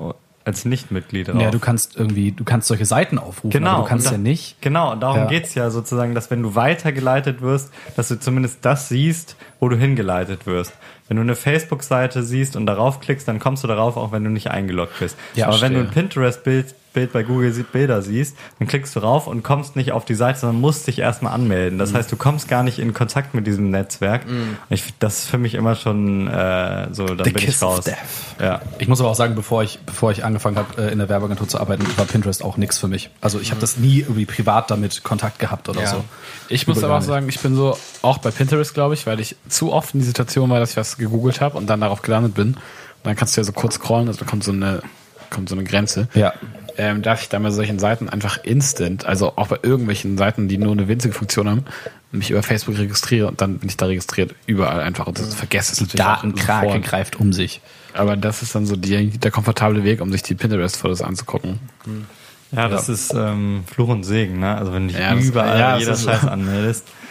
als Nichtmitglied drauf. Ja, du kannst irgendwie, du kannst solche Seiten aufrufen, Genau. aber du kannst und ja da- nicht. Genau, und darum Ja. geht's ja sozusagen, dass wenn du weitergeleitet wirst, dass du zumindest das siehst, wo du hingeleitet wirst. Wenn du eine Facebook-Seite siehst und darauf klickst, dann kommst du darauf, auch wenn du nicht eingeloggt bist. Ja, Aber wenn du ein verstehe. Pinterest-Bild Bild bei Google Bilder siehst, dann klickst du rauf und kommst nicht auf die Seite, sondern musst dich erstmal anmelden. Mhm. Das heißt, du kommst gar nicht in Kontakt mit diesem Netzwerk. Ich, das ist für mich immer schon äh, so, dann The bin kiss ich of raus. death. Ja. Ich muss aber auch sagen, bevor ich, bevor ich angefangen habe, äh, in der Werbeagentur zu arbeiten, war Pinterest auch nichts für mich. Also ich habe das nie irgendwie privat damit Kontakt gehabt oder Ja. so. Ich muss aber auch sagen, ich bin so auch bei Pinterest, glaube ich, weil ich zu oft in die Situation war, dass ich was gegoogelt habe und dann darauf gelandet bin. Und dann kannst du ja so kurz scrollen, also da kommt so eine, kommt so eine Grenze. Ja. Ähm, dass ich dann bei solchen Seiten einfach instant, also auch bei irgendwelchen Seiten, die nur eine winzige Funktion haben, mich über Facebook registriere und dann bin ich da registriert, überall einfach und das vergesse es natürlich Datenkrake greift um sich. Aber das ist dann so die, der komfortable Weg, um sich die Pinterest-Fotos anzugucken. Ja, das ist ähm, Fluch und Segen, ne? Also wenn du dich Ja, überall ja, jeder. Scheiß anmeldest,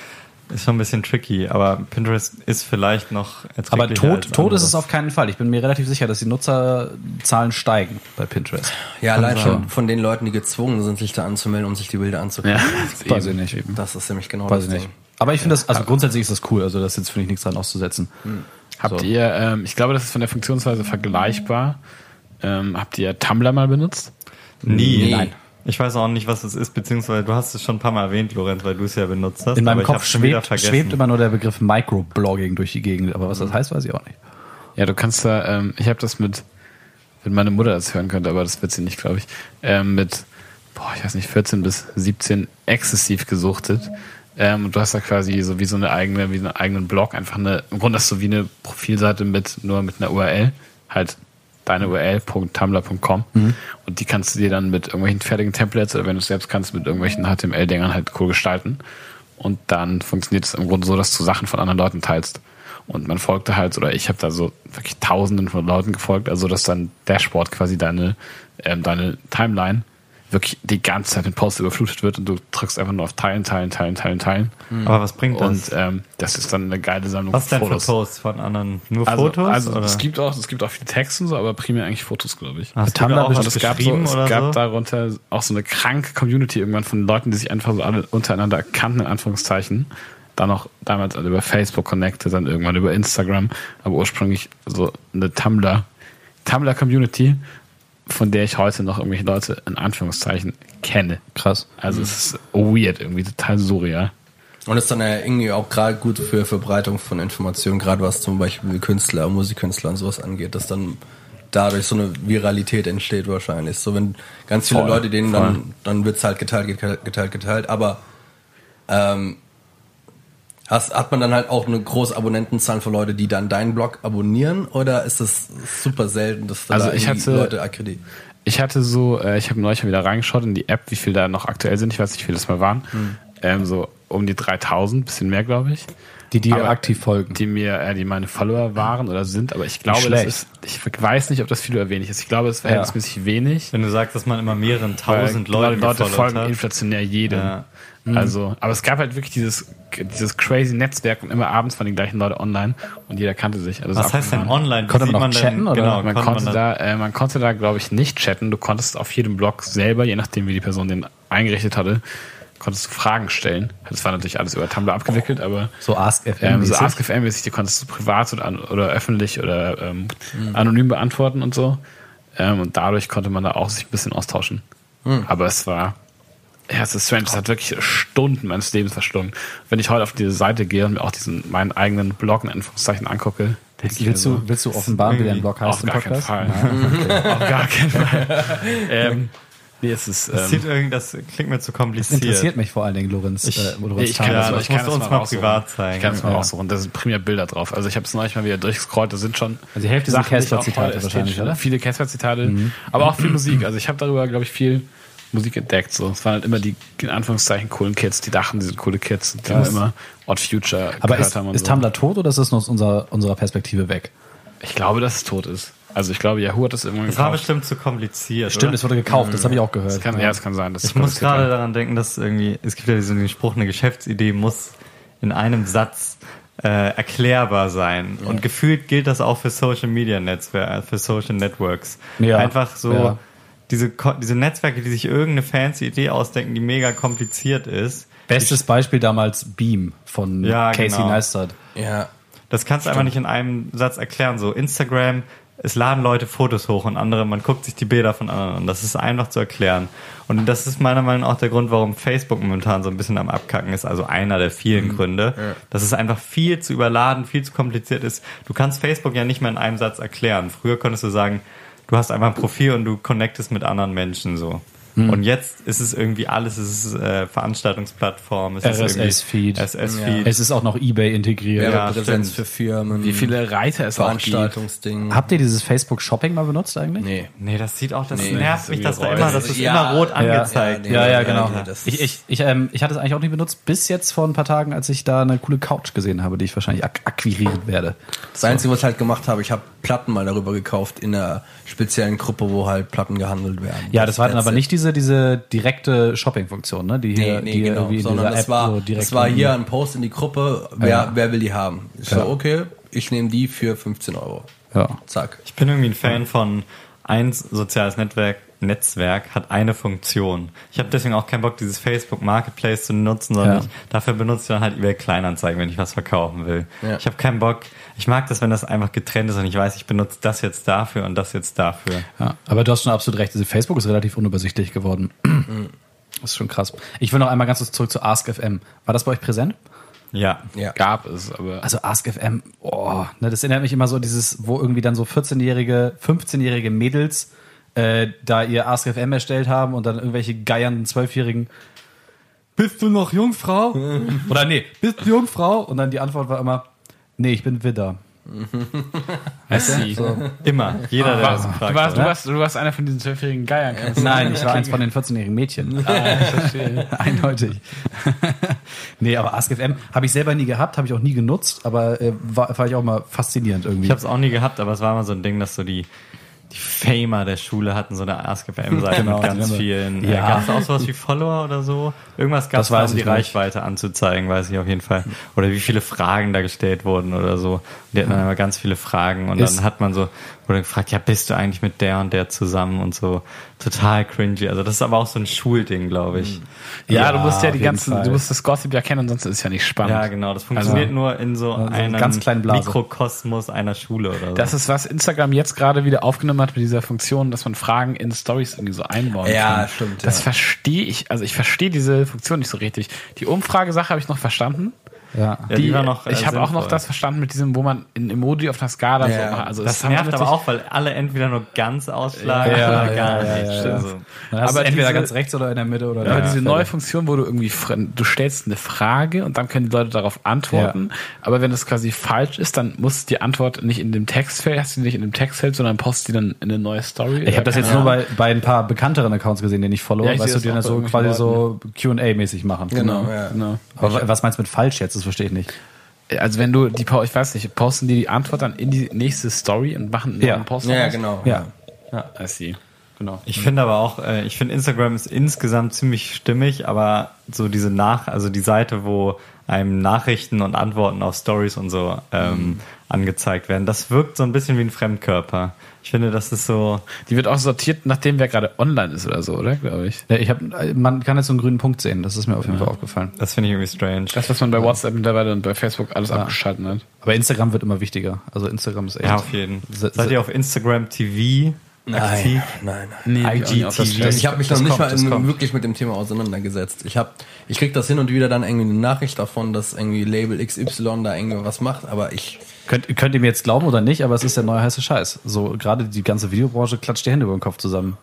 ist schon ein bisschen tricky. Aber Pinterest ist vielleicht noch Aber tot, als tot ist es auf keinen Fall. Ich bin mir relativ sicher, dass die Nutzerzahlen steigen bei Pinterest. Ja, allein schon von den Leuten, die gezwungen sind, sich da anzumelden, um sich die Bilder anzugucken. Weiß ich nicht. Das ist nämlich genau Weiß das Ding. nicht. Aber ich finde das, also grundsätzlich ist das cool. Also das ist jetzt finde ich nichts dran auszusetzen. Habt So. ihr, ähm, ich glaube, das ist von der Funktionsweise vergleichbar. Ähm, habt ihr Tumblr mal benutzt? Nie. Nee. Nein. Ich weiß auch nicht, was es ist, beziehungsweise du hast es schon ein paar Mal erwähnt, Lorenz, weil du es ja benutzt hast. In meinem Kopf schwebt, schwebt immer nur der Begriff Microblogging durch die Gegend. Aber was das heißt, weiß ich auch nicht. Ja, du kannst da, ähm, ich habe das mit, wenn meine Mutter das hören könnte, aber das wird sie nicht, glaube ich, ähm, mit, boah, ich weiß nicht, 14 bis 17 exzessiv gesuchtet. Ähm, und du hast da quasi so wie so eine eigene, wie so einen eigenen Blog, einfach eine, im Grunde hast du wie eine Profilseite mit, nur mit einer URL, halt deine URL.tumblr.com und die kannst du dir dann mit irgendwelchen fertigen Templates oder wenn du es selbst kannst, mit irgendwelchen HTML-Dingern halt cool gestalten. Und dann funktioniert es im Grunde so, dass du Sachen von anderen Leuten teilst. Und man folgte halt, oder ich habe da so wirklich tausenden von Leuten gefolgt, also dass dann Dashboard quasi deine, ähm, deine Timeline wirklich die ganze Zeit mit Posts überflutet wird und du drückst einfach nur auf Teilen, Teilen, Teilen, Teilen, Teilen. Aber was bringt das? Und ähm, das ist dann eine geile Sammlung was denn für Fotos. Posts von anderen? Nur Also, Fotos? also oder? es gibt auch es gibt auch viele Texte und so, aber primär eigentlich Fotos, glaube ich. Hast Tumblr du da auch was es gab, so, es oder gab so? darunter auch so eine kranke Community irgendwann von Leuten, die sich einfach so alle untereinander kannten, in Anführungszeichen. Dann auch damals über Facebook connected, dann irgendwann über Instagram, aber ursprünglich so eine Tumblr, Tumblr-Community, von der ich heute noch irgendwelche Leute in Anführungszeichen kenne. Krass. Also es ist weird, irgendwie total surreal. Und ist dann ja irgendwie auch gerade gut für Verbreitung von Informationen, gerade was zum Beispiel Künstler, Musikkünstler und sowas angeht, dass dann dadurch so eine Viralität entsteht wahrscheinlich. So wenn ganz viele Voll, Leute denen voll. dann, dann wird's halt geteilt, geteilt, geteilt, geteilt. Aber ähm, hast, hat man dann halt auch eine große Abonnentenzahl von Leute, die dann deinen Blog abonnieren oder ist das super selten, dass da Also ich irgendwie hatte- Leute akkreditieren? Ich hatte so, äh, ich habe neulich mal wieder reingeschaut in die App, wie viel da noch aktuell sind. Ich weiß nicht, wie viele das mal waren. Hm. Ähm, so um die 3000, bisschen mehr, glaube ich. Die dir Aber aktiv folgen. Die mir, äh, die meine Follower waren oder sind, aber ich glaube, das ist, ich weiß nicht, ob das viel oder wenig ist. Ich glaube, es ist verhältnismäßig wenig. Wenn du sagst, dass man immer mehreren tausend Leute Leute folgen hat. inflationär jedem. Ja. Also, aber es gab halt wirklich dieses, dieses crazy Netzwerk und immer abends waren die gleichen Leute online und jeder kannte sich. Also Was heißt denn online? Konnte man noch denn- chatten, oder? Genau, Man konnte konnte, man da, äh, man konnte da, glaube ich, nicht chatten. Du konntest auf jedem Blog selber, je nachdem, wie die Person den eingerichtet hatte, konntest du Fragen stellen. Das war natürlich alles über Tumblr abgewickelt, aber So AskFM. ähm, so mäßig. AskFM-mäßig, die konntest du privat oder, oder öffentlich oder ähm, anonym beantworten und so. Ähm, und dadurch konnte man da auch sich ein bisschen austauschen. Aber es war, ja, es ist strange. Es hat wirklich Stunden meines Lebens verschlungen. Wenn ich heute auf diese Seite gehe und mir auch diesen, meinen eigenen Blog in Anführungszeichen angucke, Willst so, du, willst du offenbaren, wie dein Blog heißt auf gar keinen Podcast? Fall. auf gar keinen Fall. ähm, nee, es ist, Das, ähm, das klingt mir zu Das kompliziert. interessiert mich vor allen Dingen, Lorenz. Ich- äh, Lorenz ich kann. Ja, das, das ich kann das uns mal privat zeigen. Ich kann es mal Ja. raussuchen. Da sind primär Bilder drauf. Also ich habe es neulich mal wieder durchgescrollt. Da sind schon Also die Hälfte sind Casper-Zitate wahrscheinlich, oder? Mhm. Viele Casper-Zitate, aber auch viel Musik. Also ich habe darüber, glaube ich, viel Musik entdeckt. So. Es waren halt immer die, in Anführungszeichen, coolen Kids, die dachten, die sind coole Kids, die Krass. immer Odd Future Aber gehört ist, haben ist so. Tumblr tot oder ist das nur aus unserer, unserer Perspektive weg? Ich glaube, dass es tot ist. Also ich glaube, Yahoo hat das irgendwann Das war gekauft. bestimmt zu kompliziert. Stimmt, oder? es wurde gekauft, das habe ich auch gehört. Das kann, ja, es kann sein. Dass Ich muss gerade war. daran denken, dass irgendwie, es gibt ja diesen Spruch, eine Geschäftsidee muss in einem Satz äh, erklärbar sein. Und gefühlt gilt das auch für Social Media Netzwerke, für Social Networks. Ja. Einfach so Ja. diese, diese Netzwerke, die sich irgendeine fancy Idee ausdenken, die mega kompliziert ist. Bestes Beispiel damals Beam von Ja, Casey genau. Neistat. Ja. Das kannst du einfach nicht in einem Satz erklären. So Instagram, es laden Leute Fotos hoch und andere, man guckt sich die Bilder von anderen an. Das ist einfach zu erklären. Und das ist meiner Meinung nach auch der Grund, warum Facebook momentan so ein bisschen am Abkacken ist. Also einer der vielen Gründe. Dass es einfach viel zu überladen, viel zu kompliziert ist. Du kannst Facebook ja nicht mehr in einem Satz erklären. Früher konntest du sagen, du hast einfach ein Profil und du connectest mit anderen Menschen so. Und jetzt ist es irgendwie alles, es ist äh, Veranstaltungsplattform, es ist irgendwie RSS-Feed. SS-Feed. Es ist auch noch Ebay integriert. Ja, stimmt. für Firmen. Wie viele Reiter es auch gibt. Veranstaltungsding. Habt ihr dieses Facebook Shopping mal benutzt eigentlich? Nee. Nee, das sieht auch, das Nee, nervt das mich, ist dass da immer, das ist Ja, immer rot ja, angezeigt. ja, nee. Ja, ja, Ja, genau. nee, das ich, ich, ich, ähm, ich hatte es eigentlich auch nicht benutzt, bis jetzt vor ein paar Tagen, als ich da eine coole Couch gesehen habe, die ich wahrscheinlich ak akquirieren werde. Das Einzige, was ich halt gemacht habe, ich habe Platten mal darüber gekauft in einer speziellen Gruppe, wo halt Platten gehandelt werden. Ja, das war dann aber nicht diese, diese direkte Shopping-Funktion, ne? Die hier, Nee, nee, die genau. irgendwie in Sondern das App war, so direkt das war hier ein Post in die Gruppe, wer, Ja. wer will die haben? Ich Ja. so, okay, ich nehme die für 15 Euro. Ja. Zack. Ich bin irgendwie ein Fan von eins soziales Netzwerk, Netzwerk hat eine Funktion. Ich habe deswegen auch keinen Bock, dieses Facebook Marketplace zu nutzen, sondern Ja. ich, dafür benutze ich dann halt eBay Kleinanzeigen, wenn ich was verkaufen will. Ja. Ich habe keinen Bock. Ich mag das, wenn das einfach getrennt ist und ich weiß, ich benutze das jetzt dafür und das jetzt dafür. Ja, aber du hast schon absolut recht. Also Facebook ist relativ unübersichtlich geworden. Das ist schon krass. Ich will noch einmal ganz kurz zurück zu AskFM. War das bei euch präsent? Ja. Ja. Gab es, aber Also AskFM, oh, ne, das erinnert mich immer so dieses, wo irgendwie dann so 14-jährige, 15-jährige Mädels äh, da ihr AskFM erstellt haben und dann irgendwelche geiernden Zwölfjährigen Bist du noch Jungfrau? Oder nee, bist du Jungfrau? Und dann die Antwort war immer, nee, ich bin Widder. See. Immer. Jeder, der das Du gefragt warst, du, warst, du warst einer von diesen zwölfjährigen Geiern. du Nein, ich war eins von den 14-jährigen Mädchen. Ah, ich verstehe. Eindeutig. nee, aber AskFM habe ich selber nie gehabt, habe ich auch nie genutzt, aber äh, war, war ich auch mal faszinierend irgendwie. Ich habe es auch nie gehabt, aber es war immer so ein Ding, dass so die, die Famer der Schule hatten so eine Ask-FM-Seite Genau, mit ganz haben- vielen. Ja. Ja. Gab es auch sowas wie Follower oder so? Irgendwas gab es um die ich nicht. Reichweite anzuzeigen, weiß ich auf jeden Fall. Oder wie viele Fragen da gestellt wurden oder so. Und die hatten dann immer ganz viele Fragen und Ist- dann hat man so, wurde gefragt, ja, bist du eigentlich mit der und der zusammen und so. Total cringy. Also das ist aber auch so ein Schulding, glaube ich. Ja, Ja, du musst ja die ganzen, Fall. du musst das Gossip ja kennen, sonst ist es ja nicht spannend. Ja, genau. Das funktioniert Also- nur in so einer einem ganz kleinen Blase. Mikrokosmos einer Schule oder so. Das ist, was Instagram jetzt gerade wieder aufgenommen hat mit dieser Funktion, dass man Fragen in Stories irgendwie so einbauen Ja, kann. stimmt, Das ja. verstehe ich, also ich verstehe diese Funktion nicht so richtig. Die Umfragesache habe ich noch verstanden. Ja. Ja, die war noch, äh, ich habe auch noch das verstanden mit diesem, wo man ein Emoji auf einer Skala Ja, so macht. Also Das nervt aber auch, weil alle entweder nur ganz ausschlagen Ja, oder gar ja, nicht. ja, ja. Also, Aber entweder diese- ganz rechts oder in der Mitte oder Aber in diese Mitte. neue Funktion, wo du irgendwie, du stellst eine Frage und dann können die Leute darauf antworten. Aber wenn das quasi falsch ist, dann muss die Antwort nicht in dem Textfeld, hast du nicht in dem Textfeld, sondern postest die dann in eine neue Story. Ich habe das jetzt nur bei, bei ein paar bekannteren Accounts gesehen, den ich follow, Ja, ich weißt du, die dann so quasi irgendwelchen so Q&A-mäßig machen. Genau, ja. Genau. Aber was meinst du mit falsch jetzt? Das verstehe ich nicht. Also wenn du die, ich weiß nicht, posten die die Antwort dann in die nächste Story und machen einen Ja. neuen Post Ja, daraus? genau. Ja. I see. Genau. ich finde aber auch, äh, ich finde Instagram ist insgesamt ziemlich stimmig, aber so diese Nach, also die Seite, wo einem Nachrichten und Antworten auf Stories und so ähm, angezeigt werden, das wirkt so ein bisschen wie ein Fremdkörper. Ich finde, das ist so, Die wird auch sortiert, nachdem wer gerade online ist oder so, oder? Glaube ich. Ja, ich hab, man kann jetzt so einen grünen Punkt sehen, das ist mir auf jeden Fall aufgefallen. das finde ich irgendwie strange. Das, was man bei WhatsApp mittlerweile und bei Facebook alles abgeschaltet hat. Aber Instagram wird immer wichtiger. Also Instagram ist echt. Ja, auf jeden. Se- Seid ihr auf Instagram TV aktiv? Nein, nein. Nee, IGTV. Ich habe mich noch nicht kommt, mal wirklich mit dem Thema auseinandergesetzt. Ich hab, ich krieg das hin und wieder dann irgendwie eine Nachricht davon, dass irgendwie Label XY da irgendwie was macht, aber ich Könnt, könnt ihr mir jetzt glauben oder nicht, aber es ist der neue heiße Scheiß. So gerade die ganze Videobranche klatscht die Hände über den Kopf zusammen.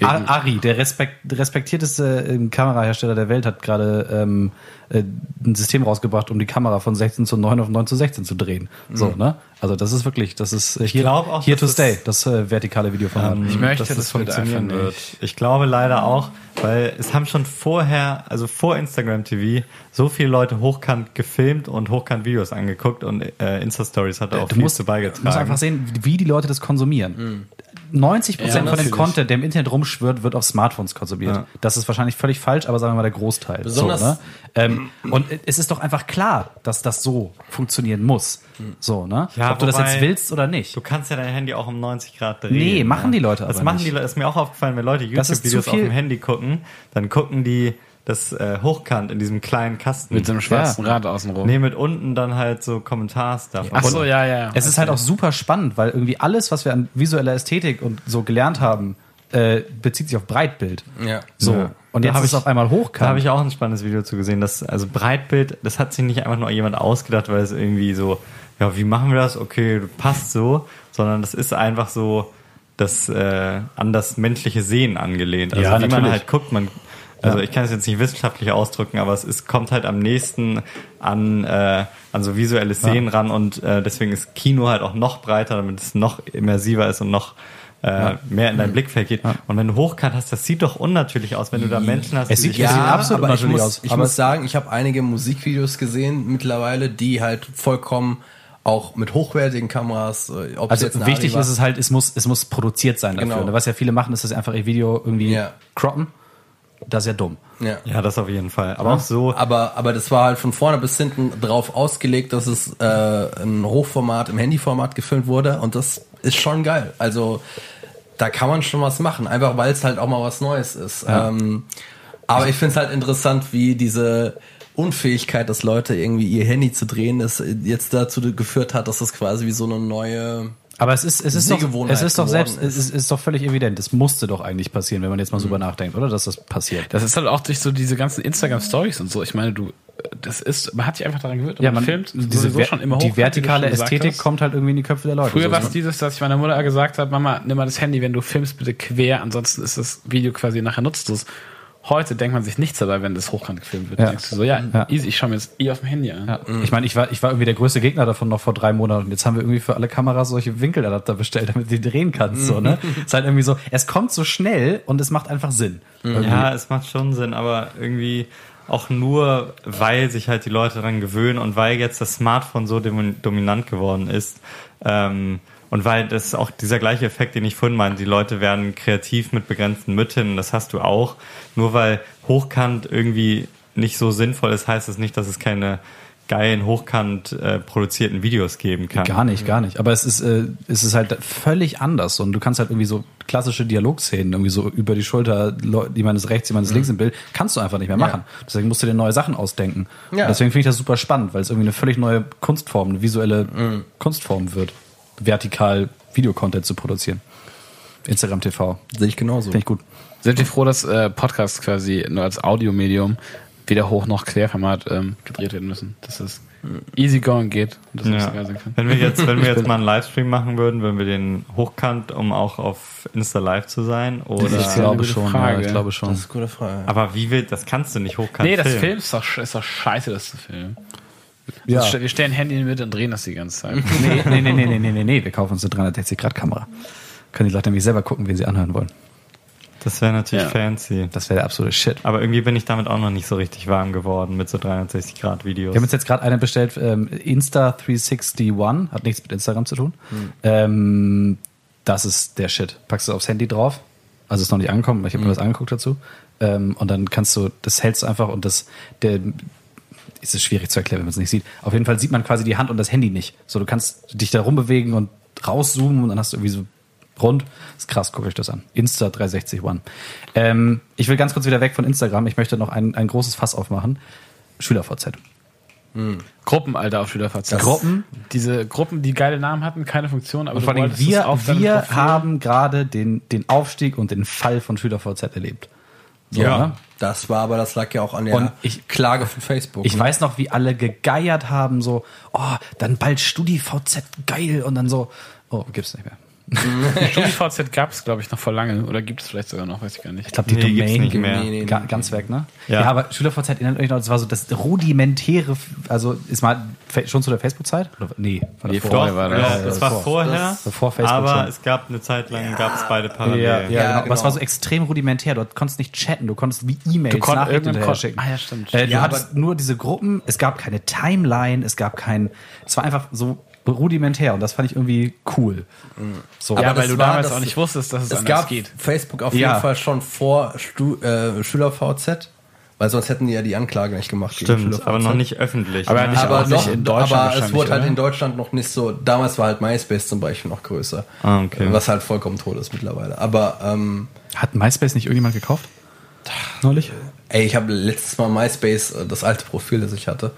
A- Ari, der respekt, respektierteste ähm, Kamerahersteller der Welt, hat gerade ähm, äh, ein System rausgebracht, um die Kamera von 16 zu 9 auf 9 zu 16 zu drehen. So, ne? Also das ist wirklich, das ist äh, hier, glaub auch, here to stay, das äh, vertikale Videoformat. Ähm, Ich möchte, dass das das funktionieren wird. Ich glaube leider auch, weil es haben schon vorher, also vor Instagram TV, so viele Leute hochkant gefilmt und hochkant Videos angeguckt und äh, Insta-Stories hat auch du viel musst, zu du musst beigetragen. einfach sehen, wie die Leute das konsumieren. 90 Prozent Ja, von dem. Content, der im Internet rumschwirrt, wird auf Smartphones konsumiert. Ja. Das ist wahrscheinlich völlig falsch, aber sagen wir mal der Großteil. Besonders- so, ne? ähm, und es ist doch einfach klar, dass das so funktionieren muss. So, ne? Ja, Ob du das jetzt willst oder nicht. Du kannst ja dein Handy auch um 90 Grad drehen. Nee, machen die Leute Das aber machen nicht. die Leute. Ist mir auch aufgefallen, wenn Leute Das YouTube-Videos auf dem Handy gucken, dann gucken die das äh, hochkant in diesem kleinen Kasten. Mit so einem schwarzen Ja. Rad außenrum. nee, mit unten dann halt so Kommentarstuff. Ach so, ja, ja. Es ist halt auch super spannend, weil irgendwie alles, was wir an visueller Ästhetik und so gelernt haben, äh, bezieht sich auf Breitbild. ja. So. Ja. Und Da jetzt hab ist es ich- auf einmal Da habe hochkant. ich auch ein spannendes Video zu gesehen. Das, also Breitbild, das hat sich nicht einfach nur jemand ausgedacht, weil es irgendwie so, ja, wie machen wir das? Okay, passt so, sondern das ist einfach so das äh, an das menschliche Sehen angelehnt. Also Ja, wie man natürlich. halt guckt, man also Ja. ich kann es jetzt nicht wissenschaftlich ausdrücken, aber es ist, kommt halt am nächsten an, äh, an so visuelles Sehen ran und äh, deswegen ist Kino halt auch noch breiter, damit es noch immersiver ist und noch äh, mehr in dein Blickfeld geht. Und wenn du hochkant hast, das sieht doch unnatürlich aus, wenn du da Menschen hast, Es die sieht- sieht absolut aber ich unnatürlich muss, aus. ich Aber muss sagen, ich habe einige Musikvideos gesehen mittlerweile, die halt vollkommen auch mit hochwertigen Kameras, äh, ob Also wichtig ist es halt, es muss, es muss produziert sein dafür. Genau. Ne? Was ja viele machen, ist, dass sie einfach ihr Video irgendwie Ja. croppen. Das ist ja dumm. ja. Ja, das auf jeden Fall. Aber auch so, Aber, aber das war halt von vorne bis hinten drauf ausgelegt, dass es äh, ein Hochformat im Handyformat gefilmt wurde und das ist schon geil. Also da kann man schon was machen, einfach weil es halt auch mal was Neues ist. Ähm, aber ich finde es halt interessant, wie diese Unfähigkeit, dass Leute irgendwie ihr Handy zu drehen, das jetzt dazu geführt hat, dass das quasi wie so eine neue Aber es ist, es ist doch, es ist doch selbst, geworden es ist, ist doch völlig evident. Es musste doch eigentlich passieren, wenn man jetzt mal so drüber nachdenkt, oder? Dass das passiert. Das ist halt auch durch so diese ganzen Instagram-Stories und so. Ich meine, du, das ist, man hat sich einfach daran gewöhnt und Ja, man, filmt diese sowieso ver- schon immer hoch. die vertikale Ästhetik kommt halt irgendwie in die Köpfe der Leute. Früher so, war es ne? dieses, dass ich meiner Mutter gesagt habe, Mama, nimm mal das Handy, wenn du filmst, bitte quer, ansonsten ist das Video quasi nachher nutzlos. Heute denkt man sich nichts dabei, wenn das hochkant gefilmt wird. Ja. Denkst du so, ja, Ja. easy, ich schaue mir jetzt eh auf dem Handy an. Ja. Ich meine, ich war, ich war irgendwie der größte Gegner davon noch vor drei Monaten. Jetzt haben wir irgendwie für alle Kameras solche Winkeladapter bestellt, damit du die drehen kannst. So, ne? ist halt irgendwie so, es kommt so schnell und es macht einfach Sinn. Irgendwie. Ja, es macht schon Sinn, aber irgendwie auch nur, weil sich halt die Leute daran gewöhnen und weil jetzt das Smartphone so domin- dominant geworden ist. Ähm, und weil das ist auch dieser gleiche Effekt, den ich vorhin meinte, die Leute werden kreativ mit begrenzten Mitteln, das hast du auch. Nur weil hochkant irgendwie nicht so sinnvoll ist, heißt es nicht, dass es keine geilen, hochkant äh, produzierten Videos geben kann. Gar nicht, gar nicht. Aber es ist, äh, es ist halt völlig anders und du kannst halt irgendwie so klassische Dialogszenen irgendwie so über die Schulter, jemand ist rechts, jemand ist links im Bild, kannst du einfach nicht mehr machen. Deswegen musst du dir neue Sachen ausdenken. Ja. Deswegen finde ich das super spannend, weil es irgendwie eine völlig neue Kunstform, eine visuelle Kunstform wird, vertikal Videocontent zu produzieren. Instagram TV. Sehe ich genauso. Finde ich gut. Sind wir froh, dass äh, Podcasts quasi nur als Audiomedium weder hoch noch Querformat ähm, gedreht werden müssen? Dass es easy going geht und das Ja. geil sein kann. Wenn wir jetzt, wenn wir jetzt mal einen Livestream machen würden, würden wir den hochkant, um auch auf Insta Live zu sein? Oder? ist Ich glaube schon, ja, ich glaube schon. Das ist eine gute Frage. Aber wie will, das kannst du nicht hochkant Nee, das filmen. Film ist doch, ist doch scheiße, das zu filmen. Ja. Wir stellen Handy in die Mitte und drehen das die ganze Zeit. Nee, nee, nee, nee, nee, nee, nee, nee, wir kaufen uns eine 360-Grad-Kamera. Können die Leute nämlich selber gucken, wen sie anhören wollen. Das Das wäre natürlich Ja. fancy. wäre der absolute Shit. Aber irgendwie bin ich damit auch noch nicht so richtig warm geworden mit so 360 Grad Videos. Wir haben uns jetzt gerade eine bestellt, ähm, Insta361, hat nichts mit Instagram zu tun. Ähm, das ist der Shit. Packst du aufs Handy drauf, also ist noch nicht angekommen, ich habe mir was angeguckt dazu. Ähm, und dann kannst du, das hältst du einfach und das, der, ist es schwierig zu erklären, wenn man es nicht sieht. Auf jeden Fall sieht man quasi die Hand und das Handy nicht. So, du kannst dich da rumbewegen und rauszoomen und dann hast du irgendwie so rund. ist krass, guckt euch das an. Insta 360 One. Ähm, ich will ganz kurz wieder weg von Instagram. Ich möchte noch ein, ein großes Fass aufmachen. SchülerVZ. Gruppen, Alter, auf SchülerVZ. Gruppen? Diese Gruppen, die geile Namen hatten, keine Funktion, aber Und vor allem wir, auf wir haben gerade den, den Aufstieg und den Fall von SchülerVZ erlebt. So, ja, ne? das war aber, das lag ja auch an der Und ich- Klage von Facebook. Ich ne? weiß noch, wie alle gegeiert haben, so, oh, dann bald StudiVZ, geil, und dann so, oh, gibt's nicht mehr. StudiVZ gab es, glaube ich, noch vor lange. Oder gibt es vielleicht sogar noch, weiß ich gar nicht. Ich glaube, die Nee, Domain nicht mehr. Nee, nee, ga, nee. ganz weg, ne? Ja. Ja, aber SchülerVZ erinnert euch noch, das war so das rudimentäre, also ist mal schon zu der Facebook-Zeit? Nee, von Nee, vorher war das. Ja, Ja, das war vor- vorher, das war vor Facebook aber schon. es gab eine Zeit lang, gab es beide Ja, parallel. ja, Ja, genau. Aber es genau. war so extrem rudimentär. Du konntest nicht chatten, du konntest wie E-Mails Nachrichten schicken. Ah, ja, stimmt. Äh, du Ja, hattest nur diese Gruppen, es gab keine Timeline, es gab kein, es war einfach so rudimentär und das fand ich irgendwie cool. So. Ja, Aber weil du war damals auch nicht wusstest, dass es, es anders gab geht. Facebook auf Ja. jeden Fall schon vor Stu äh, SchülerVZ, weil sonst hätten die ja die Anklage nicht gemacht. gegen Stimmt, SchülerVZ. aber noch nicht öffentlich. Aber ne? nicht- aber doch, in Deutschland aber es wurde halt oder? in Deutschland noch nicht so. Damals war halt MySpace zum Beispiel noch größer, Ah, okay. was halt vollkommen tot ist mittlerweile. Aber ähm, Hat MySpace nicht irgendjemand gekauft? Neulich? ey, ich habe letztes Mal MySpace, äh, das alte Profil, das ich hatte,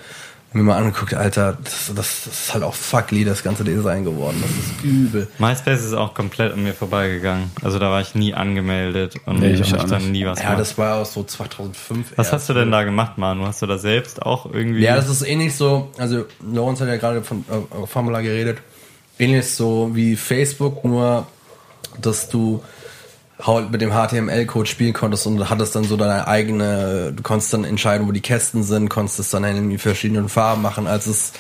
mir mal angeguckt. Alter, das, das, das ist halt auch fuckly das ganze Design geworden. Das ist übel. MySpace ist auch komplett an mir vorbeigegangen. Also da war ich nie angemeldet und Nee, ich habe dann nie was Ja, gemacht. das war auch so 2005. was erst. hast du denn da gemacht, Manu? Hast du da selbst auch irgendwie... Ja, das ist ähnlich so, also Lorenz hat ja gerade von äh, Formula geredet, ähnlich so wie Facebook, nur dass du mit dem HTML-Code spielen konntest und hattest dann so deine eigene, du konntest dann entscheiden, wo die Kästen sind, konntest es dann in verschiedenen Farben machen, als es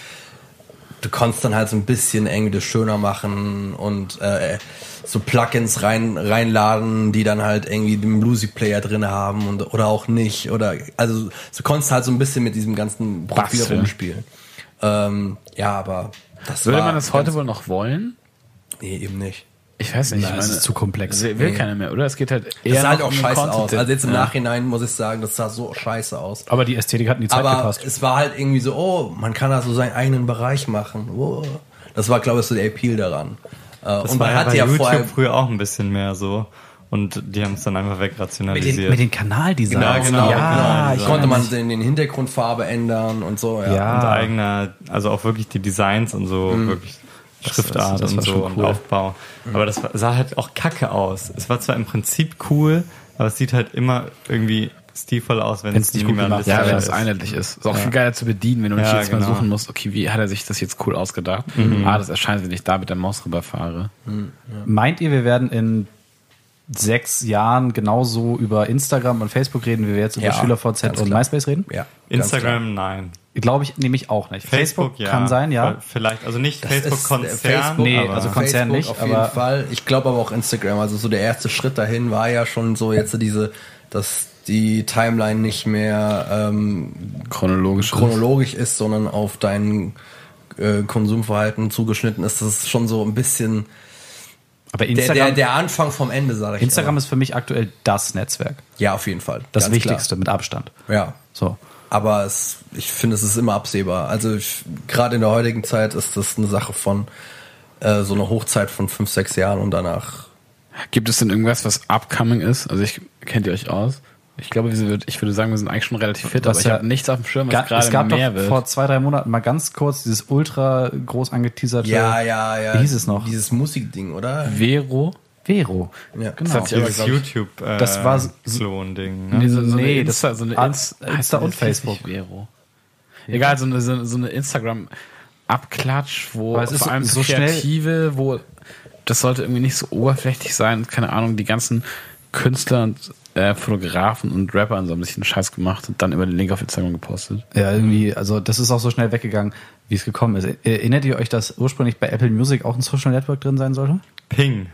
du konntest dann halt so ein bisschen irgendwie das schöner machen und äh, so Plugins rein reinladen, die dann halt irgendwie den Bluesy Player drin haben und oder auch nicht oder also du konntest halt so ein bisschen mit diesem ganzen Profil rumspielen. Ähm, ja, aber das Würde man das heute wohl noch wollen? Nee, eben nicht. Ich weiß nicht. Ich das meine, ist zu komplex. Will, will keiner mehr, oder? Es geht halt Das eher sah halt auch um scheiße Content. aus. Also jetzt im Ja. Nachhinein muss ich sagen, das sah so scheiße aus. Aber die Ästhetik hat in die Zeit Aber gepasst. es war halt irgendwie so, oh, man kann da so seinen eigenen Bereich machen. Oh. Das war, glaube ich, so der Appeal daran. Äh, das und war man ja hat bei ja YouTube vorher früher auch ein bisschen mehr so. Und die haben es dann einfach mit, den, wegrationalisiert. mit den Kanaldesigns. Genau, genau. Ja, genau. ich konnte man den, den Hintergrundfarbe ändern und so. Ja. Ja. und eigener, also auch wirklich die Designs und so, wirklich Schriftart das- das und war so schon und cool. Aufbau. Aber das sah halt auch kacke aus. Es war zwar im Prinzip cool, aber es sieht halt immer irgendwie stilvoll aus, wenn Wenn's es nicht gut gemacht Ja, Ja, wenn ja, es einheitlich ist. Ist auch viel geiler zu bedienen, wenn du nicht Ja, jetzt mal genau. suchen musst, okay, wie hat er sich das jetzt cool ausgedacht? Ah, das erscheint, wenn ich da mit der Maus rüberfahre. Meint ihr, wir werden in sechs Jahren genauso über Instagram und Facebook reden, wie wir jetzt über Ja, SchülerVZ und. MySpace reden? Ja, Instagram, nein. Glaube ich nämlich auch nicht. Facebook, ja. kann sein, ja. Vielleicht, also nicht ist, äh, Facebook-Konzern. Facebook, Nee, aber also Konzern Facebook nicht, auf jeden aber- Fall. Ich glaube aber auch Instagram. Also so der erste Schritt dahin war ja schon so jetzt diese, dass die Timeline nicht mehr ähm, Chronologisch. chronologisch ist, sondern auf dein äh, Konsumverhalten zugeschnitten ist. Das ist schon so ein bisschen Aber der, Instagram, der, der Anfang vom Ende, sage ich. Instagram aber. ist für mich aktuell das Netzwerk. ja auf jeden Fall. Das Ganz Wichtigste mit Abstand. Klar. Ja. So. Aber es, ich finde, es ist immer absehbar. Also ich- gerade in der heutigen Zeit ist das eine Sache von äh, so einer Hochzeit von fünf, sechs Jahren und danach. Gibt es denn irgendwas, was upcoming ist? Also ich kennt ihr euch aus? Ich glaube, ich würde sagen, wir sind eigentlich schon relativ fit, Was aber ich ja- habe nichts auf dem Schirm, was gerade es gab mehr doch wird. vor zwei, drei Monaten mal ganz kurz dieses ultra groß angeteaserte Ja, ja, ja. Wie hieß es noch? Dieses Musikding, oder? Vero. Vero. Ja. Das Genau. aber, Dieses YouTube äh, Das war so- Klon-Ding. Ne? Nee, so, so Nee, das- Insta, so eine Insta, Insta und Facebook. Vero. Egal, so eine, so, eine Instagram-Abklatsch, wo Aber es ist vor allem so schnell- Kreative, wo das sollte irgendwie nicht so oberflächlich sein. Keine Ahnung, die ganzen Künstler und äh, Fotografen und Rapper und so sich einen Scheiß gemacht und dann über den Link auf Instagram gepostet. Ja, irgendwie, also das ist auch so schnell weggegangen, wie es gekommen ist. Erinnert ihr euch, dass ursprünglich bei Apple Music auch ein Social Network drin sein sollte? Ping.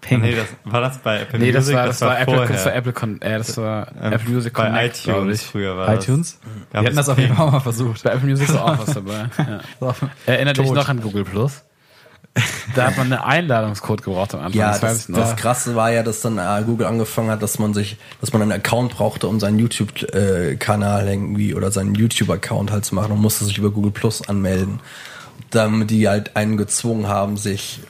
Ping. Nee, das, war das bei Apple Nee, das Music? war, das war, Apple, das war Apple, Con äh, das war Ähm, Apple Music bei Connect, glaube iTunes ich. früher war iTunes? das. Wir hatten das auf jeden. Fall mal versucht. Bei Apple Music ist auch was dabei. Ja. Erinnert euch Tot. noch an Google Plus? Da hat man einen Einladungscode gebraucht am Anfang. Ja, das das, das Krasse war ja, dass dann äh, Google angefangen hat, dass man sich, dass man einen Account brauchte, um seinen YouTube-Kanal irgendwie oder seinen YouTube-Account halt zu machen und musste sich über Google Plus anmelden. Damit die halt einen gezwungen haben, sich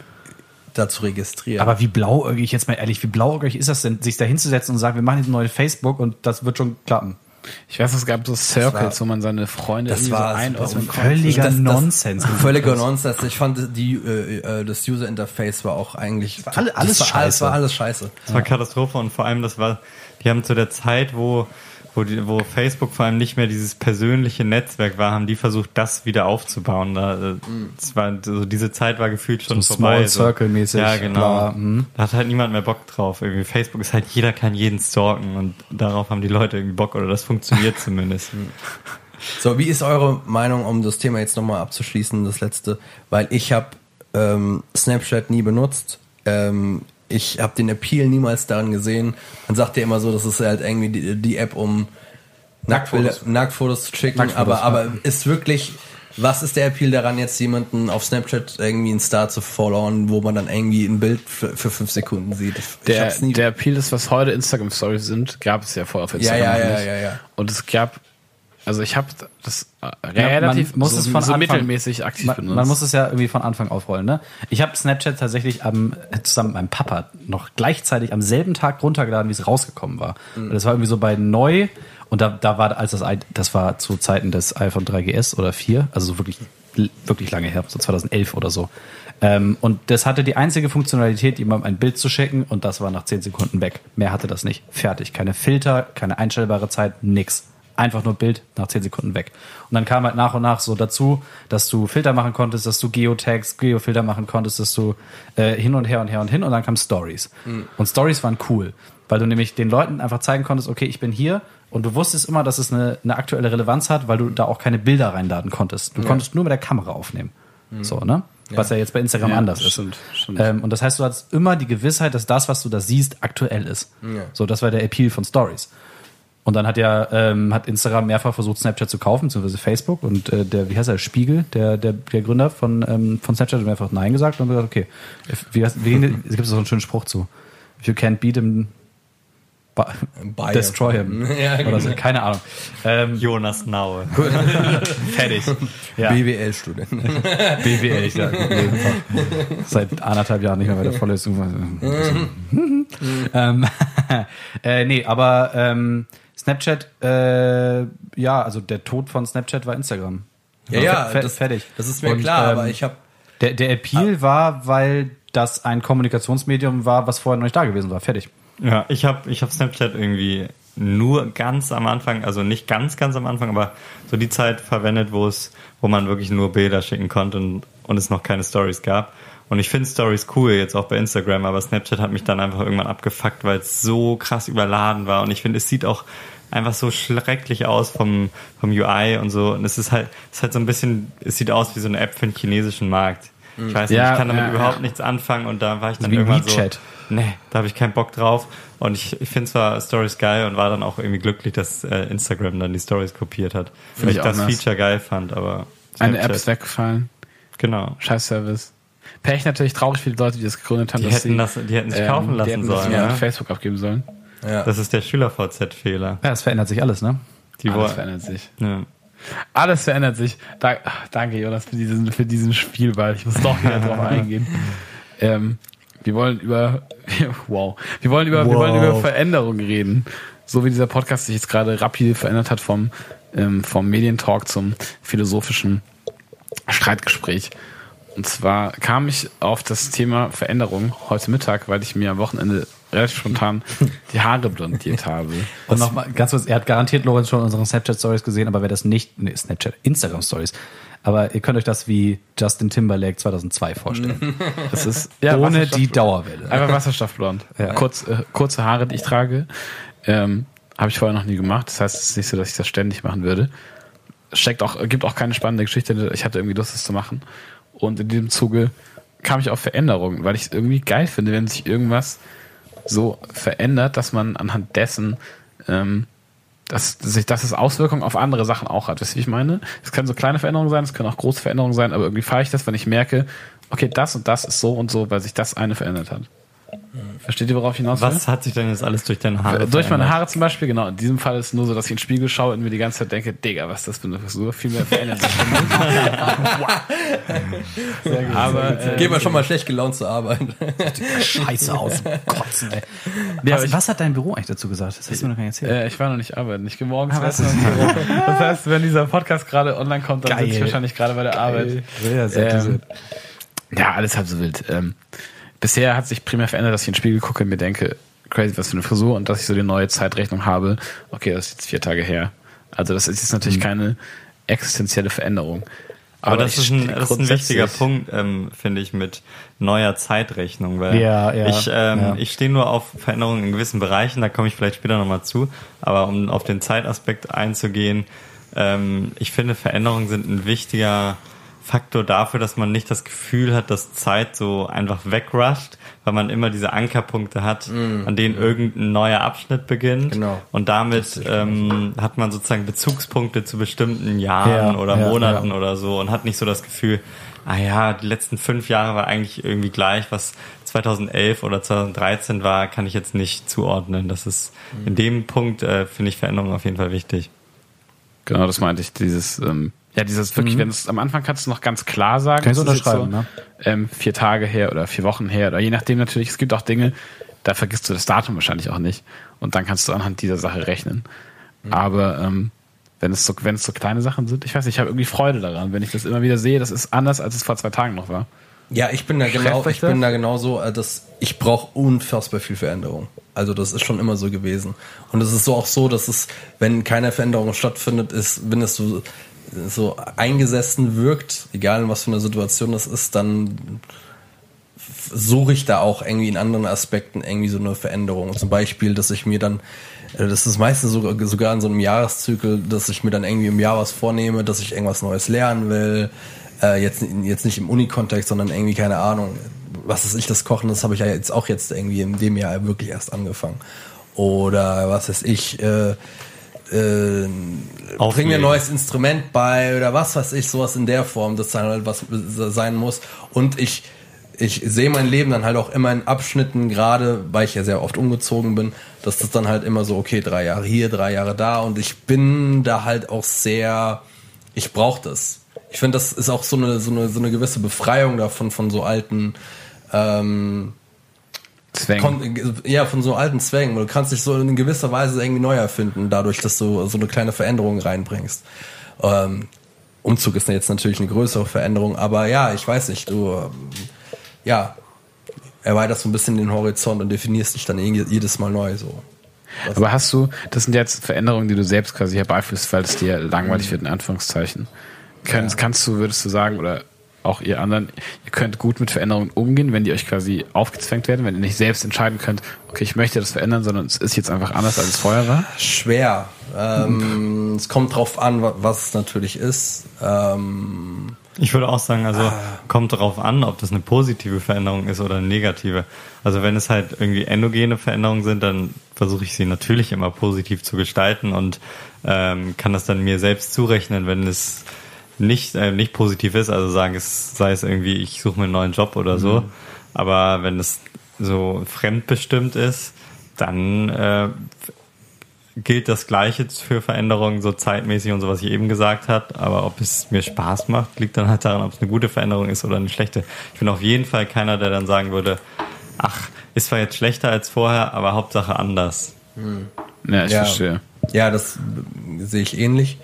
da zu registrieren. Aber wie blauäugig, jetzt mal ehrlich, wie blauäugig ist das denn, sich da hinzusetzen und sagen, wir machen jetzt ein neues Facebook und das wird schon klappen? Ich weiß, es gab so Circles, war- wo man seine Freunde das irgendwie war so einordnen konnte. Völliger Das- das- Nonsens. Völliger Nonsens. Ich fand die, äh, äh, das User Interface war auch eigentlich war alle- alles alles scheiße. war alles scheiße. Das war Katastrophe und vor allem, das war, die haben zu der Zeit, wo, wo, die, wo Facebook vor allem nicht mehr dieses persönliche Netzwerk war, haben die versucht, das wieder aufzubauen. Da, äh, das war, so diese Zeit war gefühlt schon So vorbei. Small Circle-mäßig, Ja, genau. mhm. Da hat halt niemand mehr Bock drauf. Irgendwie Facebook ist halt, jeder kann jeden stalken und darauf haben die Leute irgendwie Bock oder das funktioniert zumindest. So, wie ist eure Meinung, um das Thema jetzt nochmal abzuschließen, das letzte? Weil ich habe ähm, Snapchat nie benutzt. Ähm, ich habe den Appeal niemals daran gesehen. Man sagt ja immer so, das ist halt irgendwie die, die App, um Nacktfotos, Nacktfotos zu schicken. Nacktfotos, aber, aber ist wirklich, was ist der Appeal daran, jetzt jemanden auf Snapchat irgendwie einen Star zu followen, wo man dann irgendwie ein Bild für, für fünf Sekunden sieht? Ich Der, der Appeal ist, was heute Instagram Stories sind, gab es ja vorher auf Instagram ja, ja, nicht. ja, ja. Und es gab, also ich habe das äh, relativ muss so, es von so Anfang- mittelmäßig aktiv Man, benutzt. man muss es ja irgendwie von Anfang aufrollen, ne? Ich habe Snapchat tatsächlich am, zusammen mit meinem Papa noch gleichzeitig am selben Tag runtergeladen, wie es rausgekommen war. Und Das war irgendwie so bei neu und da, da war, als das, das war zu Zeiten des iPhone 3GS oder 4, also so wirklich, wirklich lange her, so 2011 oder so. Ähm, und das hatte die einzige Funktionalität, jemandem ein Bild zu schicken und das war nach 10 Sekunden weg. Mehr hatte das nicht. Fertig. Keine Filter, keine einstellbare Zeit, nix. Einfach nur Bild nach 10 Sekunden weg. Und dann kam halt nach und nach so dazu, dass du Filter machen konntest, dass du Geotags, Geofilter machen konntest, dass du äh, hin und her und her und hin und dann kam Stories. Und Stories waren cool, weil du nämlich den Leuten einfach zeigen konntest, okay, ich bin hier und du wusstest immer, dass es eine, eine aktuelle Relevanz hat, weil du da auch keine Bilder reinladen konntest. Du konntest nur mit der Kamera aufnehmen. So, ne? Was ja jetzt bei Instagram Ja, anders ist. stimmt, stimmt. Ähm, und das heißt, du hattest immer die Gewissheit, dass das, was du da siehst, aktuell ist. So, das war der Appeal von Stories. Und dann hat ja ähm, hat Instagram mehrfach versucht, Snapchat zu kaufen, beziehungsweise Facebook. Und äh, der, wie heißt er, Spiegel, der, der, der Gründer von, ähm, von Snapchat, hat mehrfach Nein gesagt und gesagt, okay, if, wie, heißt- wie, es gibt so einen schönen Spruch zu. If you can't beat him, bu- Buy destroy him. him. Ja, Oder so, keine Ahnung. Ähm, Jonas Naue. fertig. Ja. BWL-Student. BWL, ich sag. Seit anderthalb Jahren nicht mehr bei der Vorlesung. ähm, äh, nee, aber ähm, Snapchat, äh, ja, also der Tod von Snapchat war Instagram. Ja, ja, Fe- das, fertig. Das ist mir Und, klar, ähm, aber ich habe Der, der Appeal war, weil das ein Kommunikationsmedium war, was vorher noch nicht da gewesen war. Fertig. Ja, ich habe ich hab Snapchat irgendwie nur ganz am Anfang, also nicht ganz, ganz am Anfang, aber so die Zeit verwendet, wo es, wo man wirklich nur Bilder schicken konnte und, und es noch keine Stories gab. Und ich finde Stories cool, jetzt auch bei Instagram, aber Snapchat hat mich dann einfach irgendwann abgefuckt, weil es so krass überladen war. Und ich finde, es sieht auch einfach so schrecklich aus vom, vom UI und so. Und es ist halt, es ist halt so ein bisschen, es sieht aus wie so eine App für den chinesischen Markt. Ich weiß nicht, Ja, ich kann damit ja, überhaupt ja. nichts anfangen und da war ich dann wie irgendwann WeChat. so, nee, da habe ich keinen Bock drauf. Und ich, ich finde zwar Stories geil und war dann auch irgendwie glücklich, dass äh, Instagram dann die Stories kopiert hat. Weil ich das nice. Feature geil fand, aber Eine Snapchat- App ist weggefallen. Genau. Scheiß Service. Pech natürlich traurig für die Leute, die das gegründet haben. Die dass hätten, sie, das, die hätten sich ähm, kaufen die lassen hätten das sollen. ja Ne? Facebook abgeben sollen. Ja. Das ist der Schüler-VZ-Fehler. Ja, es verändert sich alles, ne? Die Alles verändert sich. Ja. Alles verändert sich. Da, ach, danke, Jonas, für diesen, für diesen Spielball. Ich muss doch wieder drauf eingehen. Ähm, wir wollen über, wow, wir wollen über, wir wollen über Veränderungen reden. So wie dieser Podcast sich jetzt gerade rapide verändert hat vom, ähm, vom Medientalk zum philosophischen Streitgespräch. Und zwar kam ich auf das Thema Veränderung heute Mittag, weil ich mir am Wochenende relativ spontan die Haare blondiert habe. Und nochmal ganz kurz, er hat garantiert Lorenz schon unsere Snapchat-Stories gesehen, aber wer das nicht, nee, Snapchat, Instagram-Stories, aber ihr könnt euch das wie Justin Timberlake 2002 vorstellen. Das ist ja, Ohne die Dauerwelle. Einfach wasserstoffblond. Ja. Kurz, äh, kurze Haare, die ich trage. Ähm, Habe ich vorher noch nie gemacht. Das heißt, es ist nicht so, dass ich das ständig machen würde. Steckt auch, gibt auch keine spannende Geschichte. Ich hatte irgendwie Lust, das zu machen. Und in diesem Zuge kam ich auf Veränderungen, weil ich es irgendwie geil finde, wenn sich irgendwas so verändert, dass man anhand dessen, ähm, dass, sich, dass es Auswirkungen auf andere Sachen auch hat. Wisst ihr, wie ich meine? Es können so kleine Veränderungen sein, es können auch große Veränderungen sein, aber irgendwie fahre ich das, wenn ich merke, okay, das und das ist so und so, weil sich das eine verändert hat. Versteht ihr, worauf ich hinaus will? Was hat sich denn jetzt alles durch deine Haare Durch meine verändert? Haare zum Beispiel, genau. In diesem Fall ist es nur so, dass ich in den Spiegel schaue und mir die ganze Zeit denke, Digga, was ist das für eine Frisur? Viel mehr verändert sich. Aber, äh, Gehen wir schon mal schlecht gelaunt zur Arbeit. Scheiße aus, kotzen, ey. nee, Was, ich, was hat dein Büro eigentlich dazu gesagt? Das hast du mir noch gar nicht erzählt. äh, ich war noch nicht arbeiten. Ich gehe morgens Ah, essen so. Das heißt, wenn dieser Podcast gerade online kommt, dann Geil. sitze ich wahrscheinlich gerade bei der Arbeit. Sehr, sehr, Ähm. Ja, alles halb so wild. Ähm, bisher hat sich primär verändert, dass ich in den Spiegel gucke und mir denke, crazy, was für eine Frisur und dass ich so die neue Zeitrechnung habe. Okay, das ist jetzt vier Tage her. Also das ist jetzt natürlich Mhm. keine existenzielle Veränderung. Aber, das, ich ist ein, das ist ein wichtiger Punkt, ähm, finde ich, mit neuer Zeitrechnung. Weil Ja, ja, ich, ähm, ja. ich stehe nur auf Veränderungen in gewissen Bereichen, da komme ich vielleicht später nochmal zu. Aber um auf den Zeitaspekt einzugehen, ähm, ich finde, Veränderungen sind ein wichtiger Faktor dafür, dass man nicht das Gefühl hat, dass Zeit so einfach wegrusht, weil man immer diese Ankerpunkte hat, an denen irgendein neuer Abschnitt beginnt. Genau. Und damit ähm, hat man sozusagen Bezugspunkte zu bestimmten Jahren Ja, oder ja, Monaten ja. oder so und hat nicht so das Gefühl, ah ja, die letzten fünf Jahre war eigentlich irgendwie gleich, was 2011 oder 2013 war, kann ich jetzt nicht zuordnen. Das ist Mhm. in dem Punkt äh, finde ich Veränderung auf jeden Fall wichtig. Genau, das meinte ich. Dieses, ähm, ja, dieses wirklich, wenn es am Anfang kannst du noch ganz klar sagen. Mhm. Kann ich so unterschreiben, ne? ähm, vier Tage her oder vier Wochen her oder je nachdem natürlich. Es gibt auch Dinge, da vergisst du das Datum wahrscheinlich auch nicht und dann kannst du anhand dieser Sache rechnen. Mhm. Aber ähm, wenn es so, wenn es so kleine Sachen sind, ich weiß nicht, ich habe irgendwie Freude daran, wenn ich das immer wieder sehe. Das ist anders, als es vor zwei Tagen noch war. Ja, ich bin da genau, ich bin da genauso, äh, dass ich brauche unfassbar viel Veränderung. Also das ist schon immer so gewesen. Und es ist so auch so, dass es, wenn keine Veränderung stattfindet, ist, wenn es so, so eingesessen wirkt, egal in was für einer Situation das ist, dann suche ich da auch irgendwie in anderen Aspekten irgendwie so eine Veränderung. Zum Beispiel, dass ich mir dann, äh, das ist meistens sogar, sogar in so einem Jahreszyklus, dass ich mir dann irgendwie im Jahr was vornehme, dass ich irgendwas Neues lernen will. Äh, jetzt, jetzt nicht im Uni-Kontext, sondern irgendwie, keine Ahnung, was ist ich, das Kochen, das habe ich ja jetzt auch jetzt irgendwie in dem Jahr wirklich erst angefangen. Oder was weiß ich, äh, äh, bring mir ein neues Instrument bei oder was weiß ich, sowas in der Form, das dann halt was sein muss. Und ich, ich sehe mein Leben dann halt auch immer in Abschnitten, gerade weil ich ja sehr oft umgezogen bin, dass das dann halt immer so, okay, drei Jahre hier, drei Jahre da und ich bin da halt auch sehr, ich brauche das. Ich finde, das ist auch so eine, so eine, so eine gewisse Befreiung davon, von so alten, ähm, Zwängen. Ja, von so alten Zwängen. Du kannst dich so in gewisser Weise irgendwie neu erfinden, dadurch, dass du so eine kleine Veränderung reinbringst. Ähm, Umzug ist jetzt natürlich eine größere Veränderung, aber ja, ich weiß nicht, du, ähm, ja, erweiterst so ein bisschen den Horizont und definierst dich dann je- jedes Mal neu so. Aber hast du, das sind jetzt Veränderungen, die du selbst quasi herbeiführst, weil es dir langweilig wird, in Anführungszeichen. Kannst, kannst du, würdest du sagen, oder auch ihr anderen, ihr könnt gut mit Veränderungen umgehen, wenn die euch quasi aufgezwängt werden, wenn ihr nicht selbst entscheiden könnt, okay, ich möchte das verändern, sondern es ist jetzt einfach anders, als es vorher war? Schwer. Ähm, es kommt drauf an, wa- was es natürlich ist. Ähm, Ich würde auch sagen, also kommt darauf an, ob das eine positive Veränderung ist oder eine negative. Also wenn es halt irgendwie endogene Veränderungen sind, dann versuche ich sie natürlich immer positiv zu gestalten und ähm, kann das dann mir selbst zurechnen, wenn es nicht, äh, nicht positiv ist, also sagen es, sei es irgendwie, ich suche mir einen neuen Job oder so. Aber wenn es so fremdbestimmt ist, dann äh, gilt das Gleiche für Veränderungen, so zeitmäßig und so, was ich eben gesagt habe. Aber ob es mir Spaß macht, liegt dann halt daran, ob es eine gute Veränderung ist oder eine schlechte. Ich bin auf jeden Fall keiner, der dann sagen würde, ach, ist zwar jetzt schlechter als vorher, aber Hauptsache anders. Ja, ich ja, verstehe. ja, das sehe ich ähnlich.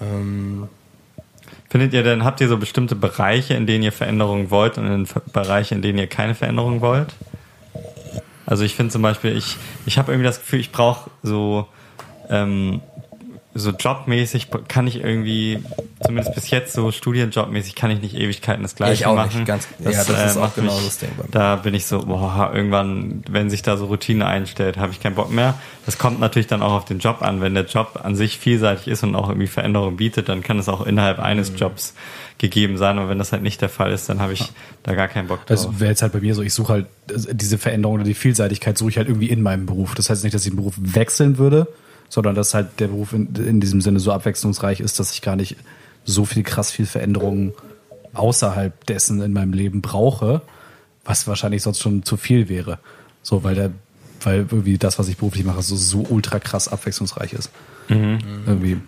Ähm, Findet ihr denn, habt ihr so bestimmte Bereiche, in denen ihr Veränderungen wollt und in Bereiche, in denen ihr keine Veränderung wollt? Also ich finde zum Beispiel, ich, ich habe irgendwie das Gefühl, ich brauche so, ähm, so jobmäßig kann ich irgendwie, zumindest bis jetzt so studienjobmäßig, kann ich nicht Ewigkeiten das Gleiche Ich auch machen. nicht, ganz- ja, das ist auch genau das Ding. Da bin ich so, boah, irgendwann, wenn sich da so Routine einstellt, habe ich keinen Bock mehr. Das kommt natürlich dann auch auf den Job an. Wenn der Job an sich vielseitig ist und auch irgendwie Veränderungen bietet, dann kann es auch innerhalb eines Mhm. Jobs gegeben sein. Und wenn das halt nicht der Fall ist, dann habe ich da gar keinen Bock drauf. Das wäre jetzt halt bei mir so, ich suche halt also diese Veränderung oder die Vielseitigkeit suche ich halt irgendwie in meinem Beruf. Das heißt nicht, dass ich den Beruf wechseln würde, sondern dass halt der Beruf in, in diesem Sinne so abwechslungsreich ist, dass ich gar nicht so viel krass viel Veränderungen außerhalb dessen in meinem Leben brauche, was wahrscheinlich sonst schon zu viel wäre. So, weil der, weil irgendwie das, was ich beruflich mache, so, so ultra krass abwechslungsreich ist. Irgendwie.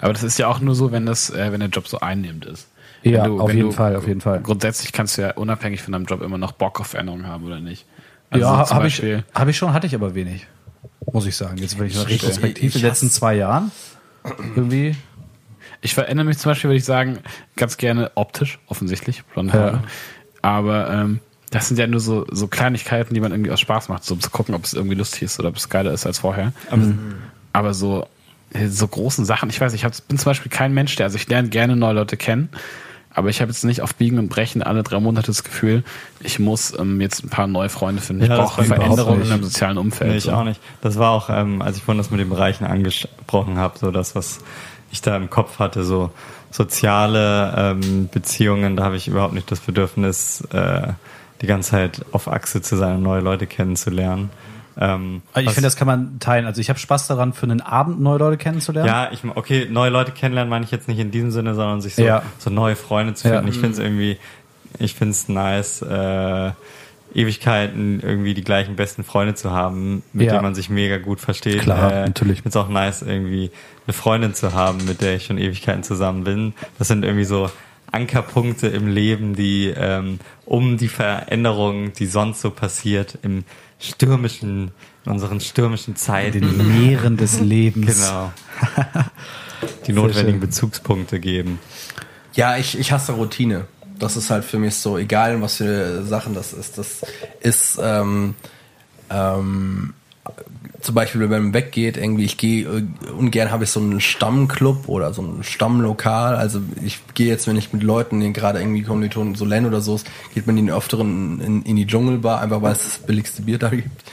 Aber das ist ja auch nur so, wenn das, äh, wenn der Job so einnehmend ist. Ja, du- auf jeden du- Fall, auf jeden Fall. Grundsätzlich kannst du ja unabhängig von deinem Job immer noch Bock auf Veränderungen haben oder nicht. Also ja, habe ich, hab ich schon, hatte ich aber wenig. Muss ich sagen. Jetzt, wenn ich mal retrospektiv in den letzten zwei Jahren irgendwie. Ich verändere mich zum Beispiel, würde ich sagen, ganz gerne optisch, offensichtlich, blonde Haare. Ja. Aber ähm, das sind ja nur so, so Kleinigkeiten, die man irgendwie aus Spaß macht, so um zu gucken, ob es irgendwie lustig ist oder ob es geiler ist als vorher. Aber so, äh, so großen Sachen, ich weiß, ich hab, bin zum Beispiel kein Mensch, der, also ich lerne gerne neue Leute kennen, aber ich habe jetzt nicht auf Biegen und Brechen alle drei Monate das Gefühl, ich muss ähm, jetzt ein paar neue Freunde finden. Ich Ja, das brauche Veränderungen in einem sozialen Umfeld. Nee, ich so. auch nicht. Das war auch, ähm, als ich vorhin das mit den Bereichen angesprochen habe, so das, was ich da im Kopf hatte, so soziale ähm, Beziehungen, da habe ich überhaupt nicht das Bedürfnis, äh, die ganze Zeit auf Achse zu sein und neue Leute kennenzulernen. Ähm, Also ich finde, das kann man teilen. Also ich habe Spaß daran, für einen Abend neue Leute kennenzulernen. Ja, ich okay, neue Leute kennenlernen meine ich jetzt nicht in diesem Sinne, sondern sich so, Ja. so neue Freunde zu Ja. finden. Ich finde es irgendwie, ich finde es nice, äh, Ewigkeiten irgendwie die gleichen besten Freunde zu haben, mit Ja. denen man sich mega gut versteht. Klar, äh, natürlich. Ich finde es auch nice, irgendwie eine Freundin zu haben, mit der ich schon Ewigkeiten zusammen bin. Das sind irgendwie so Ankerpunkte im Leben, die ähm, um die Veränderung, die sonst so passiert, im stürmischen, in unseren stürmischen Zeiten. Den Meeren des Lebens. Genau. Die notwendigen. Bezugspunkte geben. Ja, ich, ich hasse Routine. Das ist halt für mich so, egal was für Sachen das ist. Das ist ähm, ähm, zum Beispiel, wenn man weggeht, irgendwie, ich gehe äh, ungern habe ich so einen Stammclub oder so ein Stammlokal. Also ich gehe jetzt, wenn ich mit Leuten, die gerade irgendwie Kommilitonen so lernen oder so, ist, geht man in den öfteren in, in die Dschungelbar, einfach weil es das billigste Bier da gibt.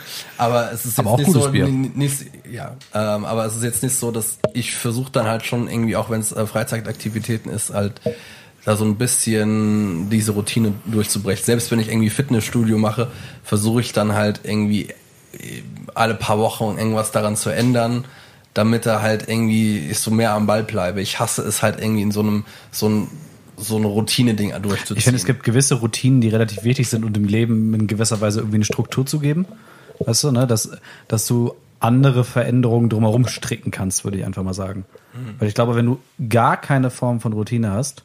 aber es ist Aber jetzt auch nicht gutes so, Bier. nicht, ja, ähm, aber es ist jetzt nicht so, dass ich versuche dann halt schon irgendwie, auch wenn es äh, Freizeitaktivitäten ist, halt da so ein bisschen diese Routine durchzubrechen. Selbst wenn ich irgendwie Fitnessstudio mache, versuche ich dann halt irgendwie alle paar Wochen irgendwas daran zu ändern, damit er halt irgendwie ich so mehr am Ball bleibe. Ich hasse es halt irgendwie in so einem so ein so eine Routine-Ding durchzuziehen. Ich finde, es gibt gewisse Routinen, die relativ wichtig sind und im Leben in gewisser Weise irgendwie eine Struktur zu geben. Weißt du, ne? Dass, dass du andere Veränderungen drumherum stricken kannst, würde ich einfach mal sagen. Weil ich glaube, wenn du gar keine Form von Routine hast,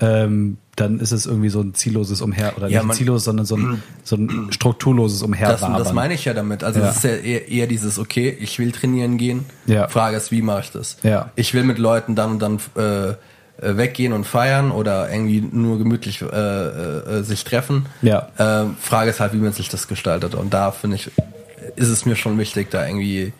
ähm, dann ist es irgendwie so ein zielloses Umher, oder Ja, nicht man- ziellos, sondern so ein, so ein strukturloses Das, Umherwabern. das meine ich ja damit. Also Ja. es ist ja eher, eher dieses, okay, ich will trainieren gehen. Ja. Frage ist, wie mache ich das? Ja. Ich will mit Leuten dann und dann äh, äh, weggehen und feiern oder irgendwie nur gemütlich äh, äh, sich treffen. Ja. Äh, Frage ist halt, wie man sich das gestaltet. Und da finde ich, ist es mir schon wichtig, da irgendwie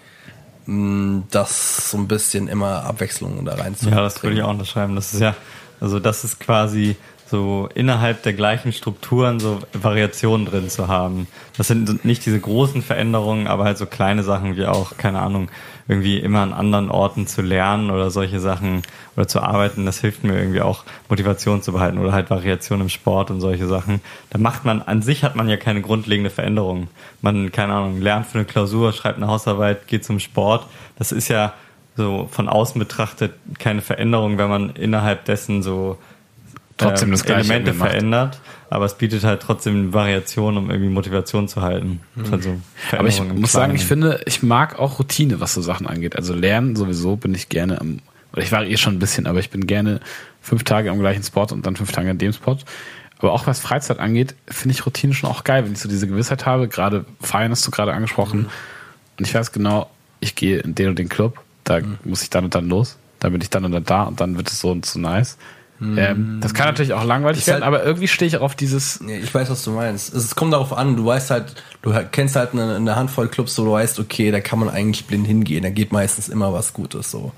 mh, das so ein bisschen immer Abwechslung da reinzubringen. Ja, das würde ich auch unterschreiben. Das ist ja Also das ist quasi so innerhalb der gleichen Strukturen so Variationen drin zu haben. Das sind nicht diese großen Veränderungen, aber halt so kleine Sachen wie auch, keine Ahnung, irgendwie immer an anderen Orten zu lernen oder solche Sachen oder zu arbeiten, das hilft mir irgendwie auch Motivation zu behalten oder halt Variation im Sport und solche Sachen. Da macht man, an sich hat man ja keine grundlegende Veränderung. Man, keine Ahnung, lernt für eine Klausur, schreibt eine Hausarbeit, geht zum Sport. Das ist ja so von außen betrachtet keine Veränderung, wenn man innerhalb dessen so Trotzdem das Gleiche Elemente verändert, aber es bietet halt trotzdem Variation, um irgendwie Motivation zu halten. Also Aber ich muss sagen, ich finde, ich mag auch Routine, was so Sachen angeht. Also lernen sowieso bin ich gerne am, oder ich variiere schon ein bisschen, aber ich bin gerne fünf Tage am gleichen Spot und dann fünf Tage an dem Spot. Aber auch was Freizeit angeht, finde ich Routine schon auch geil, wenn ich so diese Gewissheit habe. Gerade Feiern hast du gerade angesprochen. Und ich weiß genau, ich gehe in den und den Club, da muss ich dann und dann los. Da bin ich dann und dann da und dann wird es so und so nice. Ähm, das kann natürlich auch langweilig Ist werden, halt- aber irgendwie stehe ich auch auf dieses, ich weiß, was du meinst. Es kommt darauf an, du weißt halt, du kennst halt eine, eine Handvoll Clubs, wo du weißt, okay, da kann man eigentlich blind hingehen, da geht meistens immer was Gutes, so.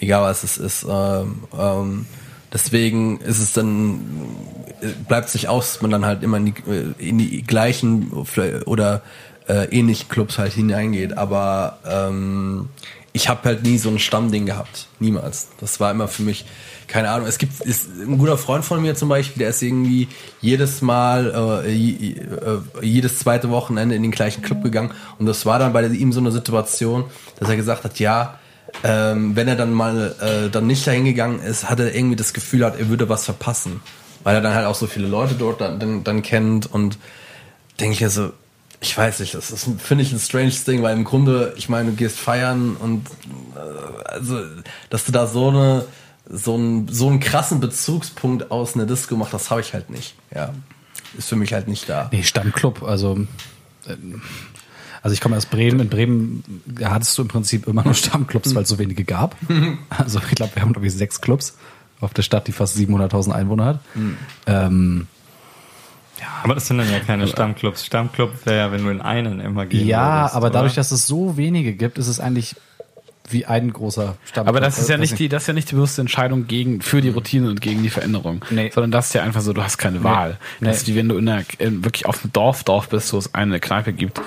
Egal was es ist. Ähm, ähm, deswegen ist es dann, äh, bleibt sich aus, dass man dann halt immer in die, äh, in die gleichen oder äh, ähnlichen Clubs halt hineingeht. Aber ähm, ich habe halt nie so ein Stammding gehabt. Niemals. Das war immer für mich, keine Ahnung. Es gibt ist ein guter Freund von mir zum Beispiel, der ist irgendwie jedes Mal, äh, äh, jedes zweite Wochenende in den gleichen Club gegangen. Und das war dann bei ihm so eine Situation, dass er gesagt hat, ja, ähm, wenn er dann mal äh, dann nicht dahin gegangen ist, hat er irgendwie das Gefühl hat, er würde was verpassen. Weil er dann halt auch so viele Leute dort dann, dann, dann kennt und denke ich ja so, ich weiß nicht, das ist, finde ich, ein stranges Ding, weil im Grunde, ich meine, du gehst feiern und äh, also, dass du da so eine so einen so einen krassen Bezugspunkt aus einer Disco machst, das habe ich halt nicht. Ja, ist für mich halt nicht da. Nee, Stammclub, also ähm, also ich komme aus Bremen. In Bremen hattest du im Prinzip immer nur Stammclubs, weil es so wenige gab. Also ich glaube, wir haben glaube ich sechs Clubs auf der Stadt, die fast 700.000 Einwohner hat. Ähm, Aber das sind dann ja keine Stammclubs. Stammclub wäre ja, wenn du in einen immer gehen ja, würdest, aber dadurch, oder? dass es so wenige gibt, ist es eigentlich wie ein großer Stammclub. Aber das ist ja Also, nicht die, das ist ja nicht die bewusste Entscheidung gegen, für die Routine und gegen die Veränderung. Nee. Sondern das ist ja einfach so, du hast keine Wahl. Nee. Das ist wie wenn du in der, in, wirklich auf dem Dorf, Dorf bist, wo es eine Kneipe gibt,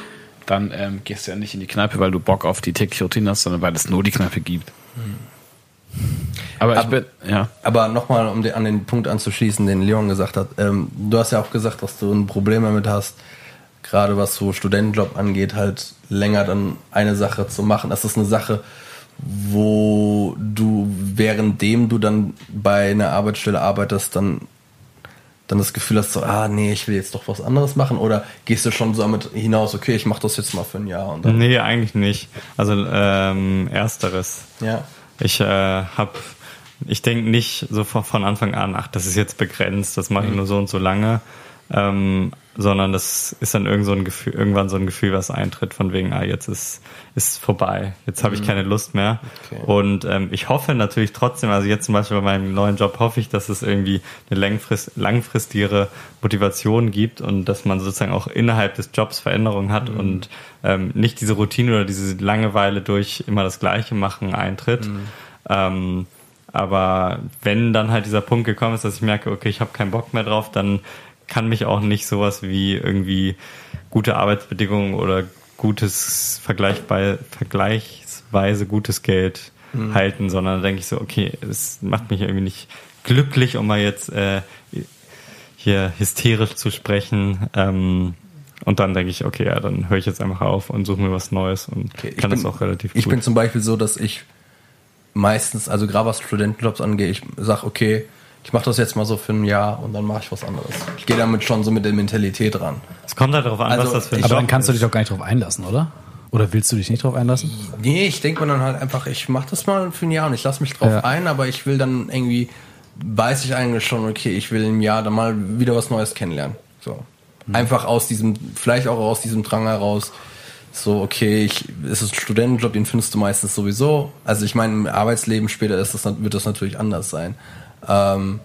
dann ähm, gehst du ja nicht in die Kneipe, weil du Bock auf die tägliche Routine hast, sondern weil es nur die Kneipe gibt. Aber ich Aber- bin, ja. Aber nochmal, um den, an den Punkt anzuschließen, den Leon gesagt hat. Ähm, du hast ja auch gesagt, dass du ein Problem damit hast, gerade was so Studentenjob angeht, halt länger dann eine Sache zu machen. Das ist eine Sache, wo du, währenddem du dann bei einer Arbeitsstelle arbeitest, dann dann das Gefühl hast, so, ah nee, ich will jetzt doch was anderes machen? Oder gehst du schon so damit hinaus, okay, ich mache das jetzt mal für ein Jahr und dann. Nee, eigentlich nicht. Also ähm, ersteres. Ja. Ich äh, habe, ich denke nicht so von, von Anfang an, ach, das ist jetzt begrenzt, das mache ich nur so und so lange, ähm, sondern das ist dann irgend so ein Gefühl, irgendwann so ein Gefühl, was eintritt, von wegen, ah, jetzt ist ist vorbei, jetzt habe ich keine Lust mehr. Okay. Und ähm, ich hoffe natürlich trotzdem, also jetzt zum Beispiel bei meinem neuen Job hoffe ich, dass es irgendwie eine langfrist, langfristigere Motivation gibt und dass man sozusagen auch innerhalb des Jobs Veränderungen hat und ähm, nicht diese Routine oder diese Langeweile durch immer das Gleiche machen eintritt. Ähm, aber wenn dann halt dieser Punkt gekommen ist, dass ich merke, okay, ich habe keinen Bock mehr drauf, dann kann mich auch nicht sowas wie irgendwie gute Arbeitsbedingungen oder gutes vergleichbar, vergleichsweise gutes Geld halten, sondern da denke ich so, okay, es macht mich irgendwie nicht glücklich, um mal jetzt äh, hier hysterisch zu sprechen. Ähm, und dann denke ich, okay, ja, dann höre ich jetzt einfach auf und suche mir was Neues und Okay, ich kann bin, das auch relativ Ich gut. bin zum Beispiel so, dass ich meistens, also gerade was Studentenjobs angeht, ich sag, okay, ich mache das jetzt mal so für ein Jahr und dann mache ich was anderes. Ich gehe damit schon so mit der Mentalität ran. es kommt halt darauf an, Also, was das für ein aber Job dann kannst du ist. dich doch gar nicht drauf einlassen, oder? Oder willst du dich nicht drauf einlassen? Nee, ich denke mir dann halt einfach, ich mache das mal für ein Jahr und ich lasse mich drauf Ja. ein, aber ich will dann irgendwie, weiß ich eigentlich schon, okay, ich will im Jahr dann mal wieder was Neues kennenlernen. So. Einfach aus diesem, vielleicht auch aus diesem Drang heraus, so, okay, ich, es ist ein Studentenjob, den findest du meistens sowieso. Also ich meine, im Arbeitsleben später ist das, wird das natürlich anders sein. Ähm,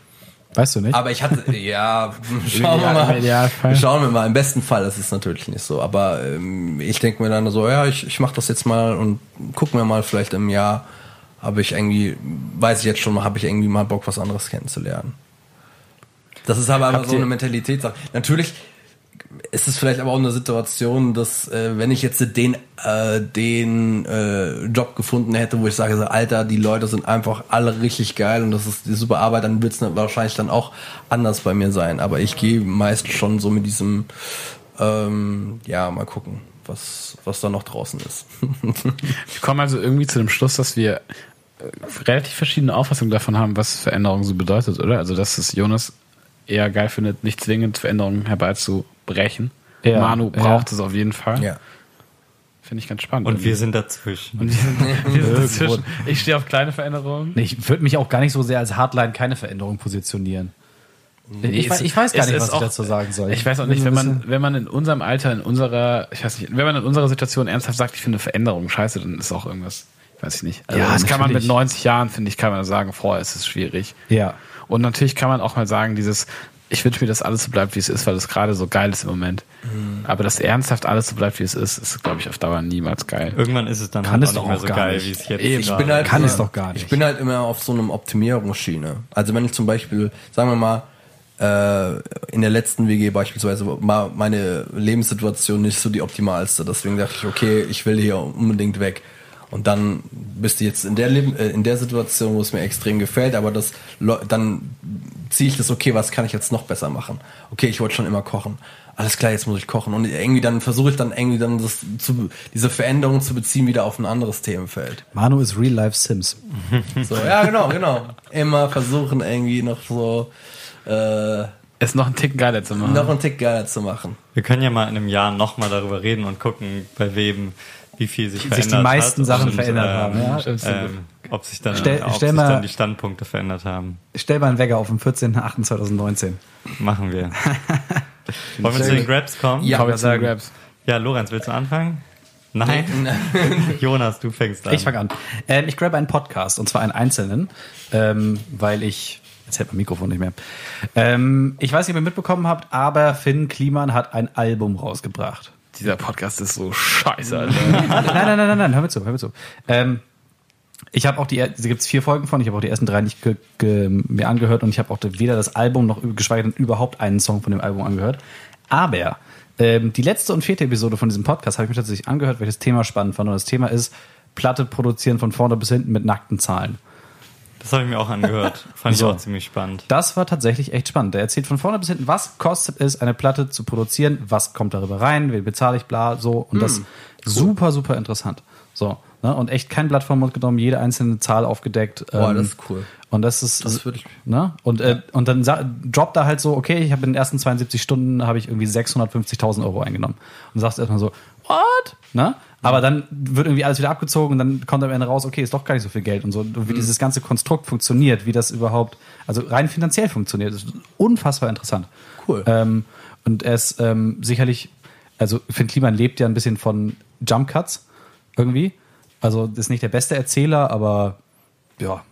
Weißt du nicht? aber ich hatte, ja, schauen wir mal. Idealfall. Schauen wir mal. Im besten Fall ist es natürlich nicht so. Aber ähm, ich denke mir dann so, ja, ich, ich mache das jetzt mal und gucken wir mal vielleicht im Jahr, habe ich irgendwie, weiß ich jetzt schon, habe ich irgendwie mal Bock, was anderes kennenzulernen. Das ist aber, Habt so eine Mentalitätssache. Natürlich ist es vielleicht aber auch eine Situation, dass äh, wenn ich jetzt den äh, den äh, Job gefunden hätte, wo ich sage, so, Alter, die Leute sind einfach alle richtig geil und das ist die super Arbeit, dann wird es wahrscheinlich dann auch anders bei mir sein. Aber ich gehe meist schon so mit diesem, ähm, ja, mal gucken, was was da noch draußen ist. Wir kommen also irgendwie zu dem Schluss, dass wir äh, relativ verschiedene Auffassungen davon haben, was Veränderung so bedeutet, oder? Also, dass es Jonas eher geil findet, nicht zwingend Veränderungen herbeizubrechen. Ja, Manu ja. braucht es auf jeden Fall. ja. Finde ich ganz spannend. Und wir sind dazwischen. Und wir sind, wir sind dazwischen. Ich stehe auf kleine Veränderungen. Nee, ich würde mich auch gar nicht so sehr als Hardline keine Veränderung positionieren. Ich, Es- weiß, ich weiß gar nicht, was ich auch- dazu sagen soll. Ich weiß auch nicht, wenn man, wenn man in unserem Alter, in unserer, ich weiß nicht, wenn man in unserer Situation ernsthaft sagt, ich finde Veränderung scheiße, dann ist auch irgendwas, weiß ich nicht. Also Ja, das kann man mit natürlich. 90 Jahren, finde ich, kann man sagen, vorher ist es schwierig. Ja. Und natürlich kann man auch mal sagen, dieses, ich wünsche mir, dass alles so bleibt, wie es ist, weil es gerade so geil ist im Moment. Mhm. Aber dass ernsthaft alles so bleibt, wie es ist, ist, glaube ich, auf Dauer niemals geil. Irgendwann ist es dann Kann halt es auch nicht mehr so geil, nicht. wie es jetzt Ich gerade bin halt Kann immer, es doch gar nicht. Ich bin halt immer auf so einem Optimierungsschiene. Also wenn ich zum Beispiel, sagen wir mal, äh, in der letzten WG beispielsweise war meine Lebenssituation nicht so die optimalste. Deswegen dachte ich, okay, ich will hier unbedingt weg. Und dann bist du jetzt in der Leben, äh, in der Situation, wo es mir extrem gefällt, aber das dann ziehe ich das, okay, was kann ich jetzt noch besser machen? Okay, ich wollte schon immer kochen. Alles klar, jetzt muss ich kochen. Und irgendwie dann versuche ich dann irgendwie dann das zu, diese Veränderung zu beziehen wieder auf ein anderes Themenfeld. Manu ist Real Life Sims. So, ja, genau, genau. Immer versuchen irgendwie noch so äh, Es noch einen Tick geiler zu machen. noch einen Tick geiler zu machen. Wir können ja mal in einem Jahr nochmal darüber reden und gucken, bei wem wie viel sich verändert die meisten hat Sachen und, verändert ähm, haben, ja. Ähm, ob sich dann, Stell- ob stell sich mal- dann die Standpunkte verändert haben. Stell mal einen Wecker auf den 14.08.2019. Machen wir. Wollen wir zu den Grabs kommen? Ja. Komm, jetzt sag Grabs. Ja, Lorenz, willst du anfangen? Nein? Jonas, du fängst an. Ich fange an. Ähm, ich grabe einen Podcast, und zwar einen einzelnen, ähm, weil ich. Jetzt hält mein Mikrofon nicht mehr. Ähm, ich weiß nicht, ob ihr mitbekommen habt, aber Finn Kliman hat ein Album rausgebracht. Dieser Podcast ist so scheiße, Alter. nein, nein, nein, nein, nein, hör mir zu, hör mir zu. Ähm, ich habe auch die, da gibt es vier Folgen von, ich habe auch die ersten drei nicht ge, ge, mir angehört und ich habe auch weder das Album noch geschweige denn überhaupt einen Song von dem Album angehört. Aber ähm, die letzte und vierte Episode von diesem Podcast habe ich mir tatsächlich angehört, das Thema spannend fand. Und das Thema ist Platte produzieren von vorne bis hinten mit nackten Zahlen. Das habe ich mir auch angehört. Fand So. ich auch ziemlich spannend. Das war tatsächlich echt spannend. Der erzählt von vorne bis hinten, was kostet es, eine Platte zu produzieren, was kommt darüber rein, wen bezahle ich, bla, so. Und das super, super interessant. So. Ne? Und echt kein Blatt vom Mund genommen, jede einzelne Zahl aufgedeckt. Boah, Ähm, das ist cool. Und das ist, Das würde ich- ne? Und, äh, und dann droppt er halt so, okay, ich habe in den ersten 72 Stunden habe ich irgendwie 650.000 Euro eingenommen. Und sagst erstmal so, what? Ne? Aber dann wird irgendwie alles wieder abgezogen und dann kommt am Ende raus, okay, ist doch gar nicht so viel Geld und so. Und wie dieses ganze Konstrukt funktioniert, wie das überhaupt, also rein finanziell funktioniert, ist unfassbar interessant. Cool. Ähm, und er ist ähm, sicherlich, also Finn Kliman lebt ja ein bisschen von Jump Cuts irgendwie. Also ist nicht der beste Erzähler, aber ja.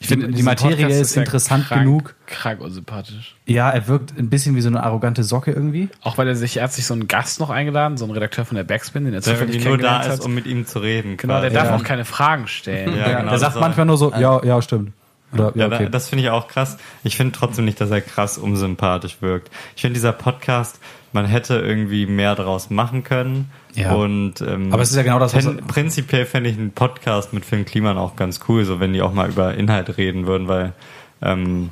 Ich finde, die Materie Podcast ist ja interessant krank, genug. Krank unsympathisch. Ja, er wirkt ein bisschen wie so eine arrogante Socke irgendwie. Auch weil er sich, er hat sich so einen Gast noch eingeladen, so einen Redakteur von der Backspin, den er Der zufällig nur da ist, hat. um mit ihm zu reden. Genau, der quasi. darf Ja. auch keine Fragen stellen. Ja, genau, der das sagt manchmal nur so, ja, ja, stimmt. Oder, ja, okay. das finde ich auch krass. Ich finde trotzdem nicht, dass er krass unsympathisch wirkt. Ich finde dieser Podcast, man hätte irgendwie mehr daraus machen können. Ja. Und, ähm, Aber es ist ja genau das, was Prinzipiell fände ich einen Podcast mit Finn Kliman auch ganz cool, so wenn die auch mal über Inhalt reden würden, weil ähm,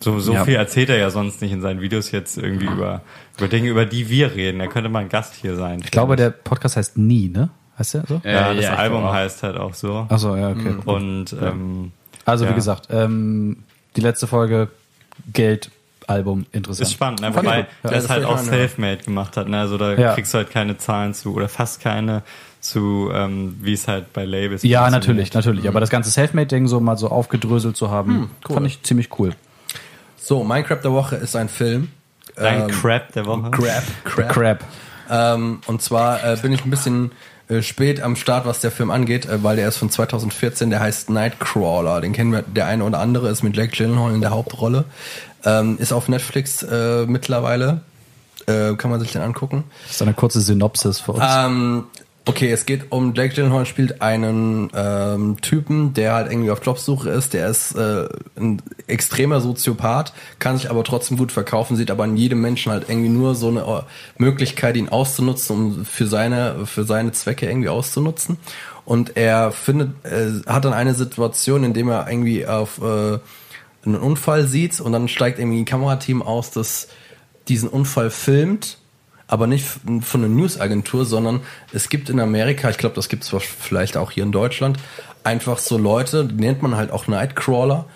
so, so Ja. viel erzählt er ja sonst nicht in seinen Videos jetzt irgendwie über, über Dinge, über die wir reden. Er könnte mal ein Gast hier sein. ich glaube, der Podcast heißt Nie, ne? Heißt der so? Ja, das ja, ich Album heißt halt auch so. Achso, ja, okay. Und ähm, Also, wie gesagt, ähm, die letzte Folge, Geld, Album, interessant. Ist spannend, ne? Wobei. Ja, der es das halt auch ja. self-made gemacht hat. Ne? Also da Ja. kriegst du halt keine Zahlen zu oder fast keine zu, ähm, wie es halt bei Labels Ja, funktioniert. natürlich, natürlich. Aber das ganze Selfmade-Ding so mal so aufgedröselt zu haben, cool. fand ich ziemlich cool. So, Minecraft der Woche ist ein Film. Dein Ähm, Crap der Woche. Crap, Crap. Crap. Ähm, und zwar äh, bin ich ein bisschen äh, spät am Start, was der Film angeht, äh, weil der ist von 2014, der heißt Nightcrawler. Den kennen wir, der eine oder andere ist mit Jack Gyllenhaal in der Hauptrolle. Ähm, ist auf Netflix äh, mittlerweile. Äh, kann man sich den angucken. Das ist eine kurze Synopsis für uns. Ähm, Okay, es geht um Jake Gyllenhaal spielt einen ähm, Typen, der halt irgendwie auf Jobsuche ist. Der ist äh, ein extremer Soziopath, kann sich aber trotzdem gut verkaufen, sieht aber in jedem Menschen halt irgendwie nur so eine äh, Möglichkeit, ihn auszunutzen, um für seine für seine Zwecke irgendwie auszunutzen. Und er findet, äh, hat dann eine Situation, in dem er irgendwie auf äh, einen Unfall sieht und dann steigt irgendwie ein Kamerateam aus, das diesen Unfall filmt aber nicht von einer Newsagentur, sondern es gibt in Amerika, ich glaube, das gibt es vielleicht auch hier in Deutschland, einfach so Leute, die nennt man halt auch Nightcrawler,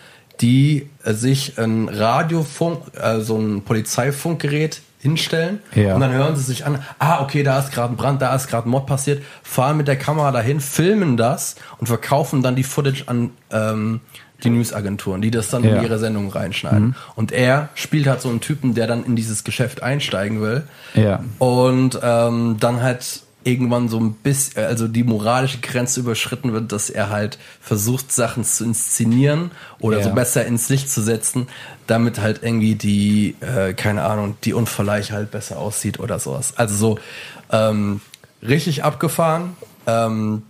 die äh, sich ein Radiofunk, äh, so ein Polizeifunkgerät hinstellen Ja. und dann hören sie sich an, ah, okay, da ist gerade ein Brand, da ist gerade ein Mord passiert, fahren mit der Kamera dahin, filmen das und verkaufen dann die Footage an ähm, die Newsagenturen, die das dann Ja. in ihre Sendung reinschneiden. Und er spielt halt so einen Typen, der dann in dieses Geschäft einsteigen will Ja. und ähm, dann halt irgendwann so ein bisschen, also die moralische Grenze überschritten wird, dass er halt versucht, Sachen zu inszenieren oder Ja. so besser ins Licht zu setzen, damit halt irgendwie die, äh, keine Ahnung, die Unverleih halt besser aussieht oder sowas. Also so ähm, richtig abgefahren. Ähm,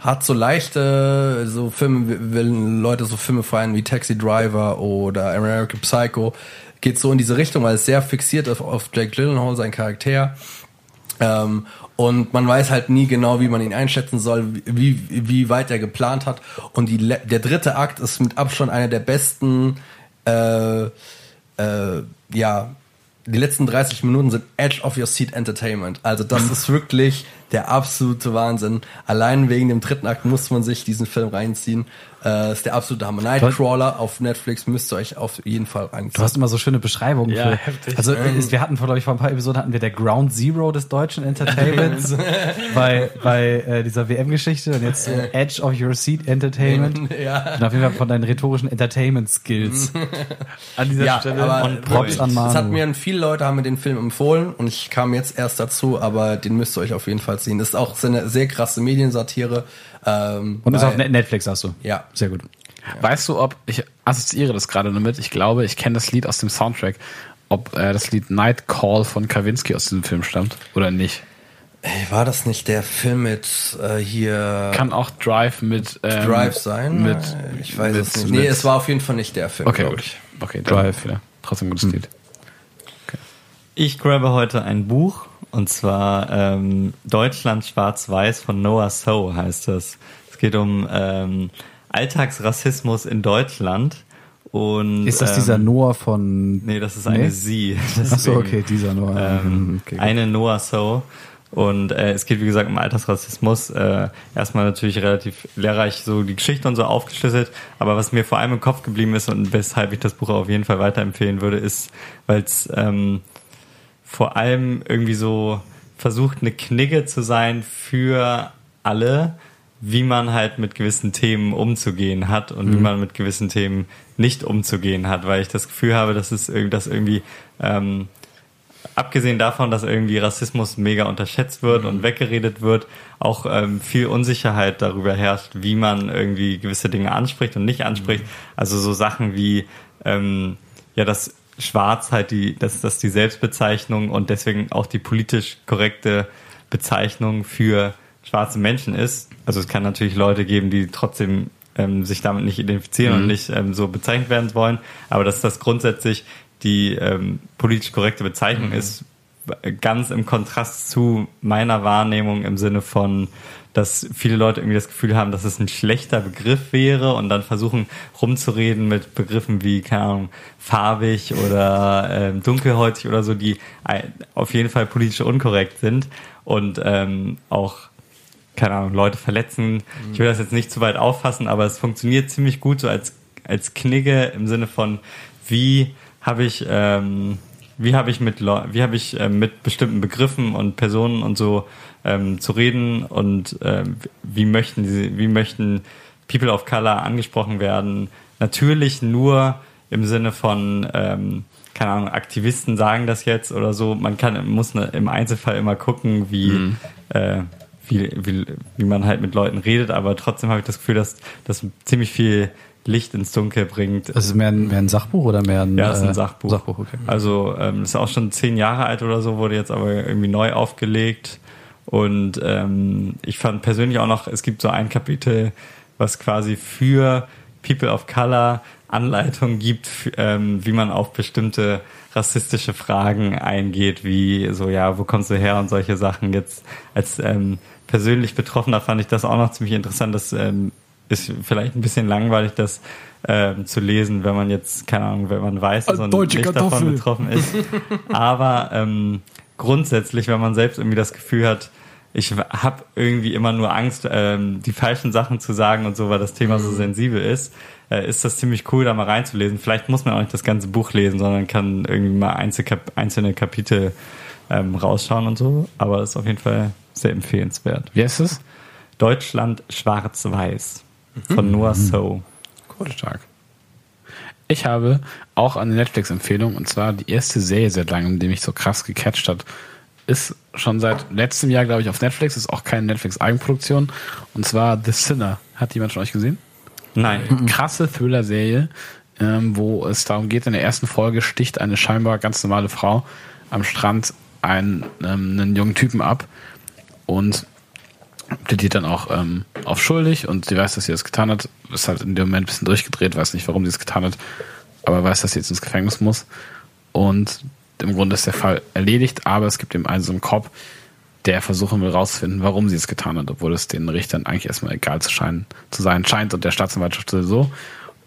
hat so leichte, so Filme, wenn Leute so Filme feiern wie Taxi Driver oder American Psycho, geht so in diese Richtung, weil es sehr fixiert auf, auf Jake Gyllenhaal, sein Charakter. Ähm, und man weiß halt nie genau, wie man ihn einschätzen soll, wie, wie weit er geplant hat. Und die, der dritte Akt ist mit Abstand einer der besten, äh, äh, ja, die letzten 30 Minuten sind Edge of Your Seat Entertainment. Also das ist wirklich der absolute Wahnsinn. Allein wegen dem dritten Akt muss man sich diesen Film reinziehen. Äh, ist der absolute Hammer. Nightcrawler auf Netflix müsst ihr euch auf jeden Fall Du reinziehen. hast immer so schöne Beschreibungen. Ja, für, heftig. Also ist, wir hatten, glaube ich, vor ein paar Episoden hatten wir der Ground Zero des deutschen Entertainments bei, bei äh, dieser WM-Geschichte und jetzt so Edge of Your Seat Entertainment. Ja. Und auf jeden Fall von deinen rhetorischen Entertainment-Skills. An dieser Ja, Stelle. aber on Props an Es hat Manu. mir viele Leute haben mir den Film empfohlen und ich kam jetzt erst dazu, aber den müsst ihr euch auf jeden Fall sehen. Das ist auch so eine sehr krasse Mediensatire. Ähm, Und ist weil- auf Net- Netflix, hast du. Ja. Sehr gut. Weißt du, ob, ich assoziiere das gerade nur mit, ich glaube, ich kenne das Lied aus dem Soundtrack, ob äh, das Lied Night Call von Kawinski aus diesem Film stammt oder nicht. Ey, war das nicht der Film mit äh, hier Kann auch Drive mit ähm, Drive sein? Mit, ich weiß mit, es nicht. Mit, Nee, es war auf jeden Fall nicht der Film. okay, gut. ich. Okay, Drive, ja. Trotzdem ein gutes Lied. Ich grabe heute ein Buch und zwar ähm, Deutschland schwarz-weiß von Noah So heißt es. Es geht um ähm, Alltagsrassismus in Deutschland und Ist das ähm, dieser Noah von. Nee, das ist eine Nee? Sie. Achso, okay, dieser Noah. Ähm, okay, eine Noah So. Und äh, es geht, wie gesagt, um Alltagsrassismus. Äh, erstmal natürlich relativ lehrreich so die Geschichte und so aufgeschlüsselt. Aber was mir vor allem im Kopf geblieben ist und weshalb ich das Buch auf jeden Fall weiterempfehlen würde, ist, weil es ähm, vor allem irgendwie so versucht, eine Knigge zu sein für alle, wie man halt mit gewissen Themen umzugehen hat und wie man mit gewissen Themen nicht umzugehen hat, weil ich das Gefühl habe, dass es irgendwie, dass irgendwie ähm, abgesehen davon, dass irgendwie Rassismus mega unterschätzt wird und weggeredet wird, auch ähm, viel Unsicherheit darüber herrscht, wie man irgendwie gewisse Dinge anspricht und nicht anspricht. Also so Sachen wie ähm, ja, dass Schwarz halt die, dass das die Selbstbezeichnung und deswegen auch die politisch korrekte Bezeichnung für schwarze Menschen ist. Also es kann natürlich Leute geben, die trotzdem ähm, sich damit nicht identifizieren und nicht ähm, so bezeichnet werden wollen, aber dass das grundsätzlich die ähm, politisch korrekte Bezeichnung ist, ganz im Kontrast zu meiner Wahrnehmung im Sinne von, dass viele Leute irgendwie das Gefühl haben, dass es ein schlechter Begriff wäre und dann versuchen rumzureden mit Begriffen wie, keine Ahnung, farbig oder ähm, dunkelhäutig oder so, die auf jeden Fall politisch unkorrekt sind und ähm, auch keine Ahnung, Leute verletzen. Ich will das jetzt nicht zu weit auffassen, aber es funktioniert ziemlich gut so als, als Knigge im Sinne von, wie habe ich, ähm, wie habe ich mit wie habe ich ähm, mit bestimmten Begriffen und Personen und so ähm, zu reden und ähm, wie möchten diese, wie möchten People of Color angesprochen werden? Natürlich nur im Sinne von ähm, keine Ahnung, Aktivisten sagen das jetzt oder so. Man kann, muss ne, im Einzelfall immer gucken, wie, äh, wie, wie, wie man halt mit Leuten redet, aber trotzdem habe ich das Gefühl, dass das ziemlich viel Licht ins Dunkel bringt. Das ist mehr ein, mehr ein Sachbuch oder mehr ein, Ja, das ist ein äh, Sachbuch. Sachbuch okay. Also ähm, ist auch schon zehn Jahre alt oder so, wurde jetzt aber irgendwie neu aufgelegt. Und ähm, ich fand persönlich auch noch, es gibt so ein Kapitel, was quasi für People of Color Anleitung gibt, ähm, wie man auf bestimmte rassistische Fragen eingeht, wie so, ja, wo kommst du her und solche Sachen. Jetzt als ähm, persönlich Betroffener fand ich das auch noch ziemlich interessant. Das ähm, ist vielleicht ein bisschen langweilig, das ähm, zu lesen, wenn man jetzt, keine Ahnung, wenn man weiß, dass man Deutsche nicht Kartoffel. davon betroffen ist. Aber ähm, grundsätzlich, wenn man selbst irgendwie das Gefühl hat, ich habe irgendwie immer nur Angst, ähm, die falschen Sachen zu sagen und so, weil das Thema so sensibel ist, äh, ist das ziemlich cool, da mal reinzulesen. Vielleicht muss man auch nicht das ganze Buch lesen, sondern kann irgendwie mal einzelne, einzelne Kapitel ähm, rausschauen und so. Aber ist auf jeden Fall sehr empfehlenswert. Wie heißt es? Deutschland schwarz-weiß von Noah So. Cool. Stark. Ich habe auch eine Netflix-Empfehlung und zwar die erste Serie seit langem, die mich so krass gecatcht hat. Ist schon seit letztem Jahr, glaube ich, auf Netflix, ist auch keine Netflix-Eigenproduktion. Und zwar The Sinner. Hat jemand von euch gesehen? Nein. krasse Thriller-Serie, ähm, wo es darum geht, in der ersten Folge sticht eine scheinbar ganz normale Frau am Strand einen, ähm, einen jungen Typen ab und plädiert dann auch ähm, auf schuldig und sie weiß, dass sie das getan hat, ist halt in dem Moment ein bisschen durchgedreht, weiß nicht, warum sie es getan hat, aber weiß, dass sie jetzt ins Gefängnis muss und im Grunde ist der Fall erledigt, aber es gibt eben einen so einen Cop, der versuchen will rauszufinden, warum sie es getan hat, obwohl es den Richtern eigentlich erstmal egal zu, scheinen, zu sein scheint und der Staatsanwaltschaft sowieso.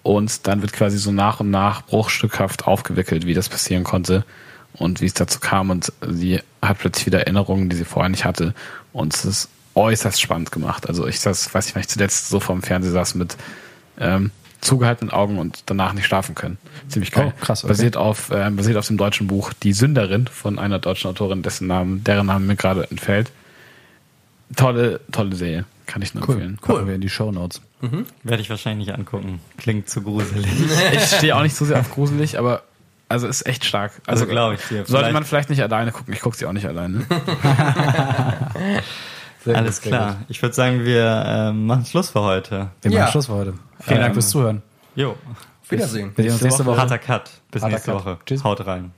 Und dann wird quasi so nach und nach bruchstückhaft aufgewickelt, wie das passieren konnte und wie es dazu kam. Und sie hat plötzlich wieder Erinnerungen, die sie vorher nicht hatte. Und es ist äußerst spannend gemacht. Also ich saß, weiß nicht, wann ich zuletzt so vorm Fernseher saß mit ähm, zugehaltenen Augen und danach nicht schlafen können. Ziemlich geil. Oh, krass, okay. Basiert auf, äh, basiert auf dem deutschen Buch Die Sünderin von einer deutschen Autorin, dessen Namen, deren Name mir gerade entfällt. Tolle, tolle Serie. Kann ich nur Cool. empfehlen. Cool. wir in die Show Notes. Werde ich wahrscheinlich nicht angucken. Klingt zu gruselig. Ich stehe auch nicht so sehr auf gruselig, aber also ist echt stark. Also, Also glaube ich dir. Sollte Vielleicht- man vielleicht nicht alleine gucken. Ich gucke sie auch nicht alleine. Sehr Alles gut, klar. Ich würde sagen, wir ähm, machen Schluss für heute. Wir Ja. machen Schluss für heute. Vielen Dank Ähm, fürs Zuhören. Jo. Wiedersehen. Wir sehen uns nächste Woche. Harter Cut. Bis Harter nächste Cut. Woche. Tschüss. Haut rein.